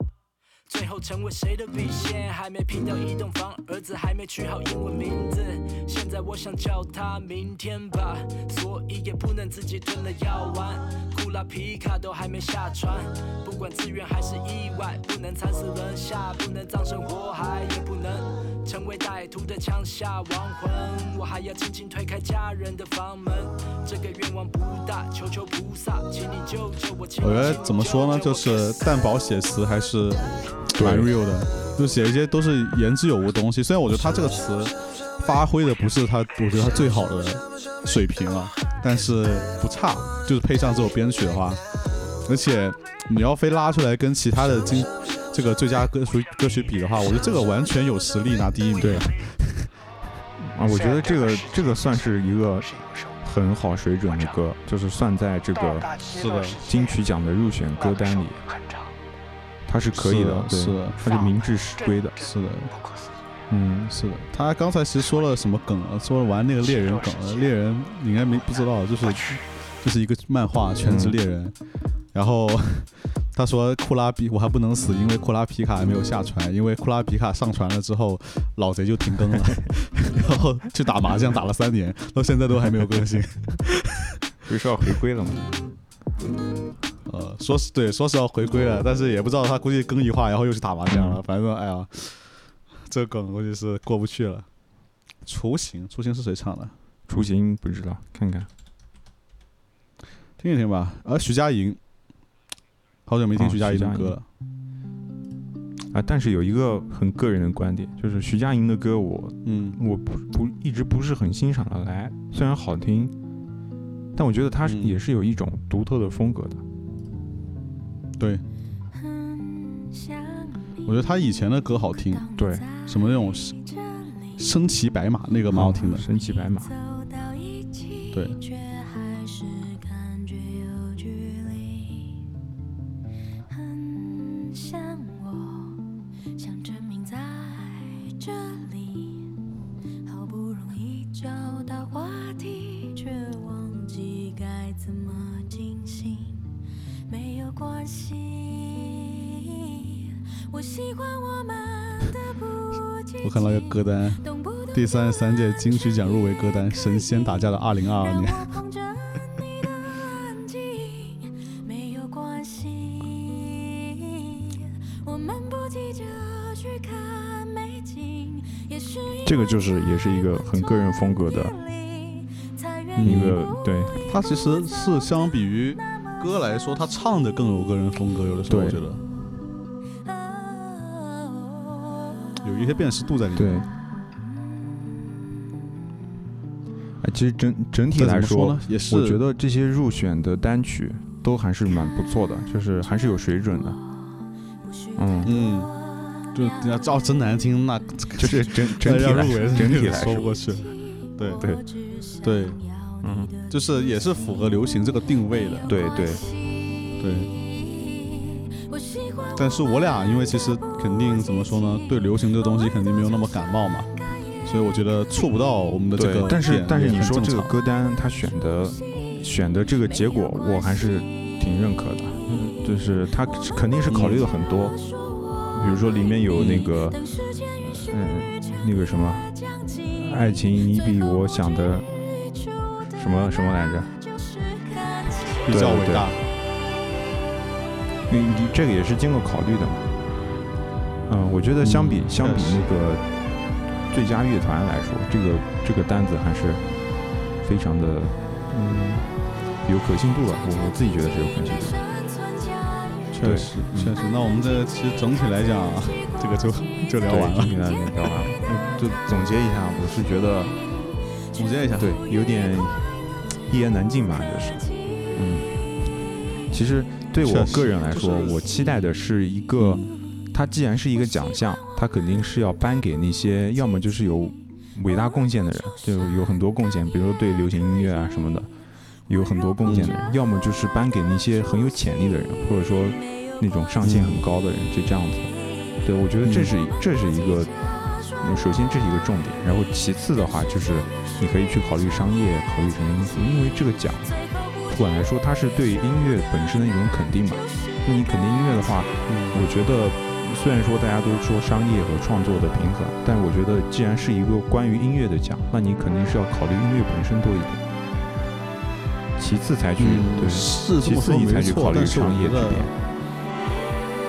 最后成为谁的笔仙？还没拼到一栋房，儿子还没取好英文名字。现在我想叫他明天吧，所以也不能自己吞了药丸。库拉皮卡都还没下船，不管自愿还是意外，不能惨死轮下，不能葬身火海，也不能成为歹徒的枪下亡魂。我还要轻轻推开家人的房门，这个愿望不大，求求菩萨，请你救救我。我觉得怎么说呢，就是蛋宝写词还是蛮 real 的，就写一些都是言之有物的东西。虽然我觉得他这个词发挥的不是他，我觉得他最好的水平啊，但是不差。就是配上这首编曲的话，而且你要非拉出来跟其他的金这个最佳歌曲歌曲比的话，我觉得这个完全有实力拿第一名。对啊，我觉得这个这个算是一个很好水准的歌，就是算在这个是的，金曲奖的入选歌单里，它是可以的，对是的，它是名至实归的，是的。嗯，是的，他刚才其实说了什么梗啊？说了玩那个猎人梗了。猎人你应该没不知道，就是就是一个漫画《全职猎人》，然后他说库拉皮我还不能死，因为库拉皮卡还没有下船，因为库拉皮卡上船了之后，老贼就停更了，然后去打麻将打了三年，到现在都还没有更新。不是要回归了吗？呃，说是对，说是要回归了，但是也不知道他估计更一话，然后又去打麻将了。反正哎呀，这梗估计是过不去了。雏形，雏形是谁唱的？雏形不知道，看看。听一听吧。啊，徐佳莹，好久没听哦徐佳莹的歌了。啊，但是有一个很个人的观点，就是徐佳莹的歌我嗯，我不不一直不是很欣赏的来，虽然好听，但我觉得她是嗯。也是有一种独特的风格的。对，我觉得她以前的歌好听，对，什么那种身骑白马那个蛮好听的。身骑白马，对，单，懂不懂第三十三届金曲奖入围歌单《神仙打架的二零二二年》。让我碰着你的痕迹，没有关系，我们不急着去看美景，也许这个就是也是一个很个人风格的嗯一个对他其实是相比于歌来说，他唱的更有个人风格，有的时候我觉得有些辨识度在里对面。。哎，其实整整体来说说呢，也是我觉得这些入选的单曲都还是蛮不错的，就是还是有水准的。嗯，嗯，就要照真难听，那就是整 整体来整体来说，过去。对对对，嗯，就是也是符合流行这个定位的。对对，对，但是我俩因为其实肯定怎么说呢，对流行这东西肯定没有那么感冒嘛，所以我觉得触不到我们的这个对，但是但是你说这个歌单他选的选的这个结果，我还是挺认可的，嗯就是他肯定是考虑了很多，比如说里面有那个嗯那个什么爱情你比我想的什么什么来着？比较伟对大。你你这个也是经过考虑的嘛。嗯，我觉得相比、嗯相比那个最佳乐团来说，这个这个单子还是非常的嗯有可信度吧。我我自己觉得是有可信度的。确实，嗯确实。那我们这其实总体来讲，这个就 就聊完了对，。今天的聊完了。嗯 就总结一下，我是觉得总结一下，对有点一言难尽吧，就是嗯，其实对我个人来说，我期待的是一个。它既然是一个奖项，它肯定是要颁给那些要么就是有伟大贡献的人，就有很多贡献，比如说对流行音乐啊什么的有很多贡献的人，要么就是颁给那些很有潜力的人，或者说那种上限很高的人，就这样子。对，我觉得这是这是一个，嗯首先这是一个重点，然后其次的话就是你可以去考虑商业，考虑什么因素，因为这个奖不管来说，它是对音乐本身的一种肯定嘛。那你肯定音乐的话，我觉得虽然说大家都说商业和创作的平衡，但我觉得既然是一个关于音乐的奖，那你肯定是要考虑音乐本身多一点，其次才去、对，是其次你才去考，虑商业这边。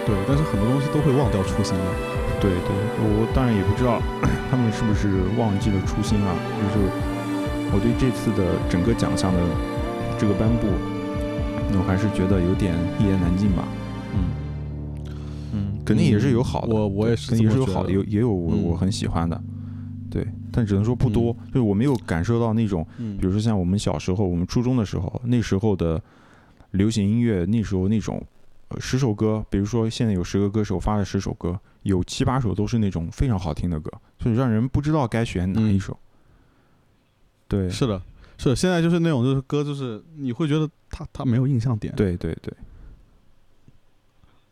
对，但是很多东西都会忘掉初心的。对对，我当然也不知道 他们是不是忘记了初心啊。就是我对这次的整个奖项的这个颁布，我还是觉得有点一言难尽吧。嗯，嗯，肯定也是有好的，我我也是肯定也是有好的，有也有我嗯。我很喜欢的，对，但只能说不多，就是我没有感受到那种，嗯。比如说像我们小时候，我们初中的时候，那时候的流行音乐，那时候那种呃十首歌，比如说现在有十个歌手发了十首歌，有七八首都是那种非常好听的歌，就是让人不知道该选哪一嗯。首。对，是的，是的，现在就是那种就是歌，就是你会觉得他他没有印象点。，对对对，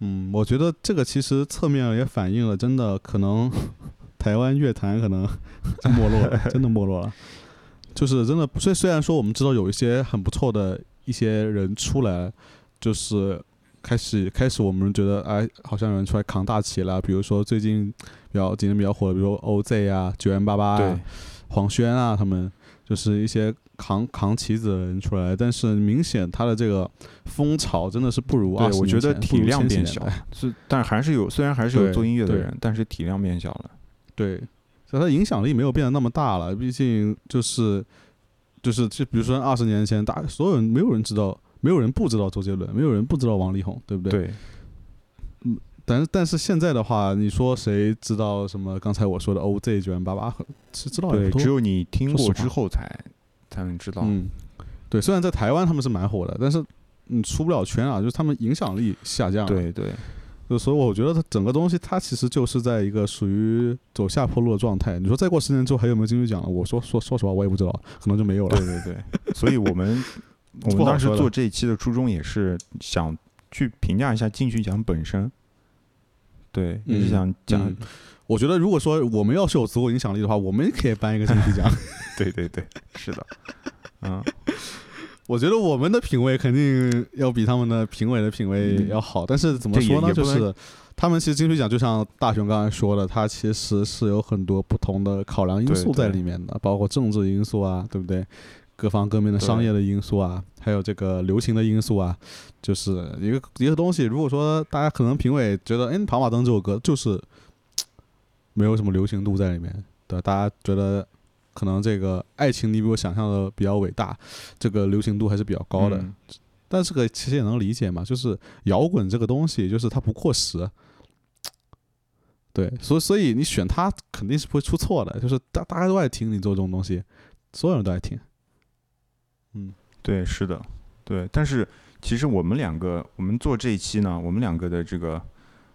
嗯，我觉得这个其实侧面也反映了，真的可能 台湾乐坛可能 没落了，真的没落了。就是真的，虽虽然说我们知道有一些很不错的一些人出来，就是开始开始我们觉得哎，好像有人出来扛大旗了，比如说最近比较今年比较火的，比如 OZ 啊、九元八八对啊、黄轩啊，他们就是一些扛扛旗子的人出来，但是明显他的这个风潮真的是不如对二十我觉得体量变小小。是，但还是有，虽然还是有做音乐的人，但是体量变小了。对，所以它影响力没有变得那么大了。毕竟就是就是就比如说二十年前，大所有人没有人知道，没有人不知道周杰伦，没有人不知道王力宏，对不对？。对，但是但是现在的话，你说谁知道什么？刚才我说的 OZ 九万八八，是知道也对，不多。只有你听过之后才才能知道。嗯，对。虽然在台湾他们是蛮火的，但是你出不了圈啊，就是他们影响力下降了。对对，就所以我觉得它整个东西它其实就是在一个属于走下坡路的状态。你说再过十年之后还有没有金曲奖了？我说说说实话，我也不知道，可能就没有了。对对对，所以我们 我们当时做这一期的初衷也是想去评价一下金曲奖本身。对，也是嗯想讲，嗯我觉得如果说我们要是有足够影响力的话，我们也可以颁一个金曲奖。对对对，是的，嗯，我觉得我们的品味肯定要比他们的评委的品味要好。但是怎么说呢？就是他们其实金曲奖就像大雄刚才说的，它其实是有很多不同的考量因素在里面的，包括政治因素啊，对不对？各方各面的商业的因素啊，还有这个流行的因素啊，就是一个一个东西。如果说大家可能评委觉得，哎，《跑马灯》这首歌就是没有什么流行度在里面，对大家觉得可能这个爱情你比我想象的比较伟大，这个流行度还是比较高的。嗯但这个其实也能理解嘛，就是摇滚这个东西，就是它不过时。对，所以所以你选它肯定是不会出错的，就是大大家都爱听你做这种东西，所有人都爱听。嗯对，是的，对。但是其实我们两个，我们做这一期呢，我们两个的这个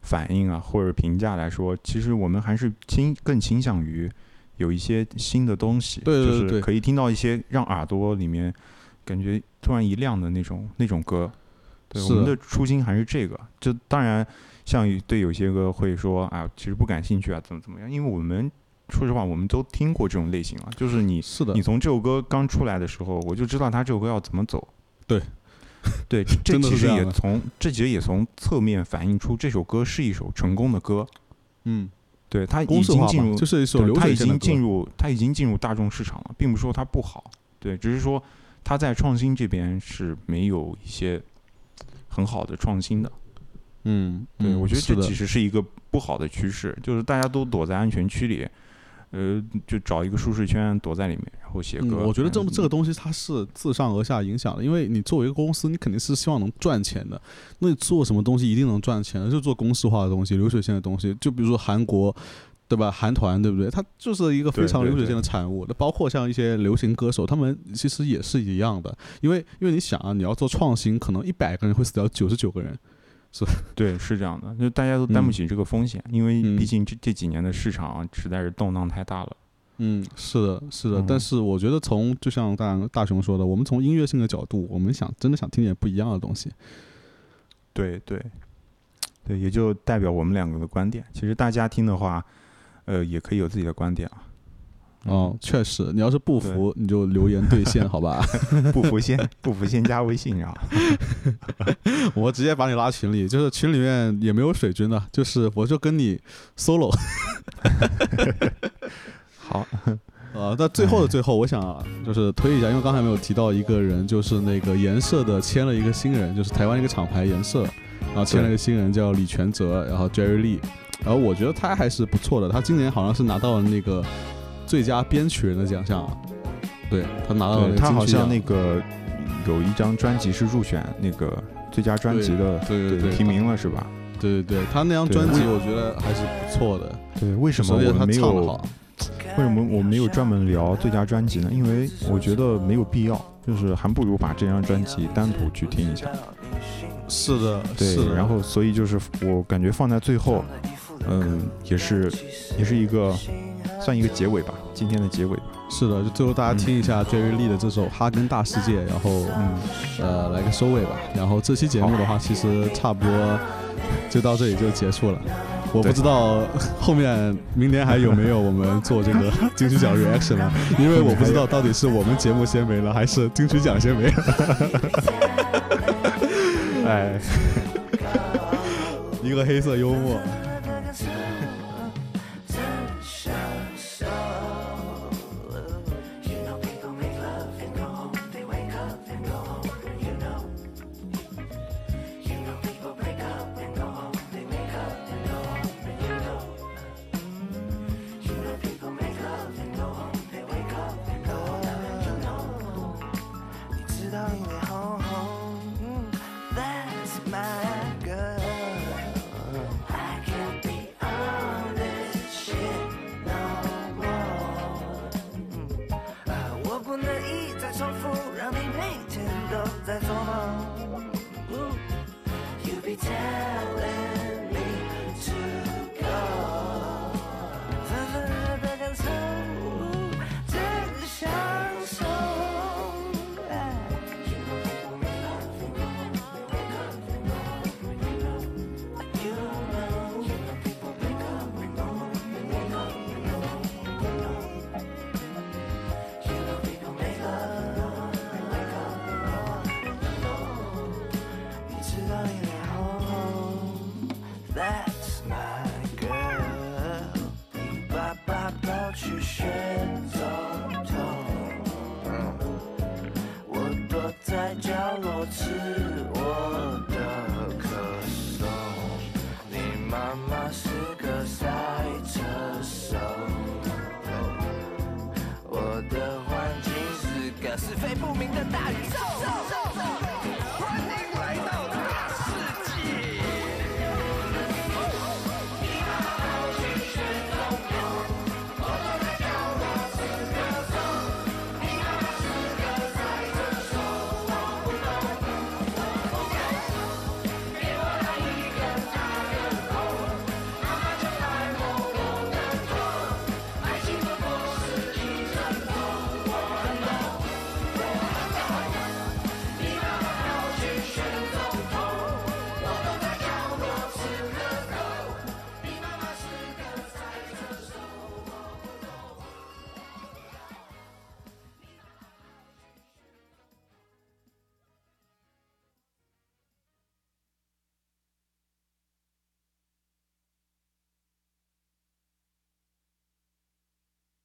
反应啊，或者评价来说，其实我们还是倾更倾向于有一些新的东西，对对对对就是可以听到一些让耳朵里面感觉突然一亮的那种那种歌。对，我们的初心还是这个。就当然，像对有些歌会说啊，其实不感兴趣啊，怎么怎么样？因为我们说实话，我们都听过这种类型了，就是你是的你，从这首歌刚出来的时候，我就知道他这首歌要怎么走。对，对，这其实也从这其实也从侧面反映出这首歌是一首成功的歌。嗯，对，它已经进入，就是一首对流它已经进入，它已经进入大众市场了，并不是说它不好，对，只是说它在创新这边是没有一些很好的创新的。嗯，对，嗯我觉得这其实是一个不好的趋势，就是大家都躲在安全区里，呃，就找一个舒适圈躲在里面，然后写嗯，歌。我觉得这嗯这个东西它是自上而下影响的，因为你作为一个公司，你肯定是希望能赚钱的。那你做什么东西一定能赚钱的，就做公式化的东西、流水线的东西。就比如说韩国，对吧？韩团，对不对？它就是一个非常流水线的产物。那包括像一些流行歌手，他们其实也是一样的。因为因为你想啊，你要做创新，可能一百个人会死掉九十九个人。对，是这样的，就大家都担不嗯起这个风险，因为嗯毕竟这这几年的市场实在是动荡太大了。嗯，是的，是的，嗯但是我觉得从就像大大雄说的，我们从音乐性的角度，我们想真的想听点不一样的东西。对对对，也就代表我们两个的观点。其实大家听的话，呃，也可以有自己的观点啊。哦，确实，你要是不服，你就留言兑现，好吧？不服先 不服先加微信啊。我直接把你拉群里，就是群里面也没有水军的，就是我就跟你 solo。好，呃，那最后的最后，我想啊就是推一下，因为刚才没有提到一个人，就是那个颜色的签了一个新人，就是台湾一个厂牌颜色，然后签了一个新人叫李全泽，然后 Jerry Lee，然后我觉得他还是不错的，他今年好像是拿到了那个最佳编曲人的奖项啊，对他拿到了他好像那个有一张专辑是入选那个最佳专辑的，对对对提名了是吧？对对对，他那张专辑我觉得还是不错的，对，为什么我们没有？为什么我没有专门聊最佳专辑呢？因为我觉得没有必要，就是还不如把这张专辑单独去听一下。是的，对是，然后所以就是我感觉放在最后，嗯，也是也是一个算一个结尾吧，今天的结尾吧。是的，就最后大家听一下 Jerry Lee 的这首《哈根大世界》，然后嗯，呃来个收尾吧。然后这期节目的话，其实差不多就到这里就结束了。我不知道后面明年还有没有我们做这个金曲奖 reaction 了，因为我不知道到底是我们节目先没了，还是金曲奖先没了。哎，一个黑色幽默。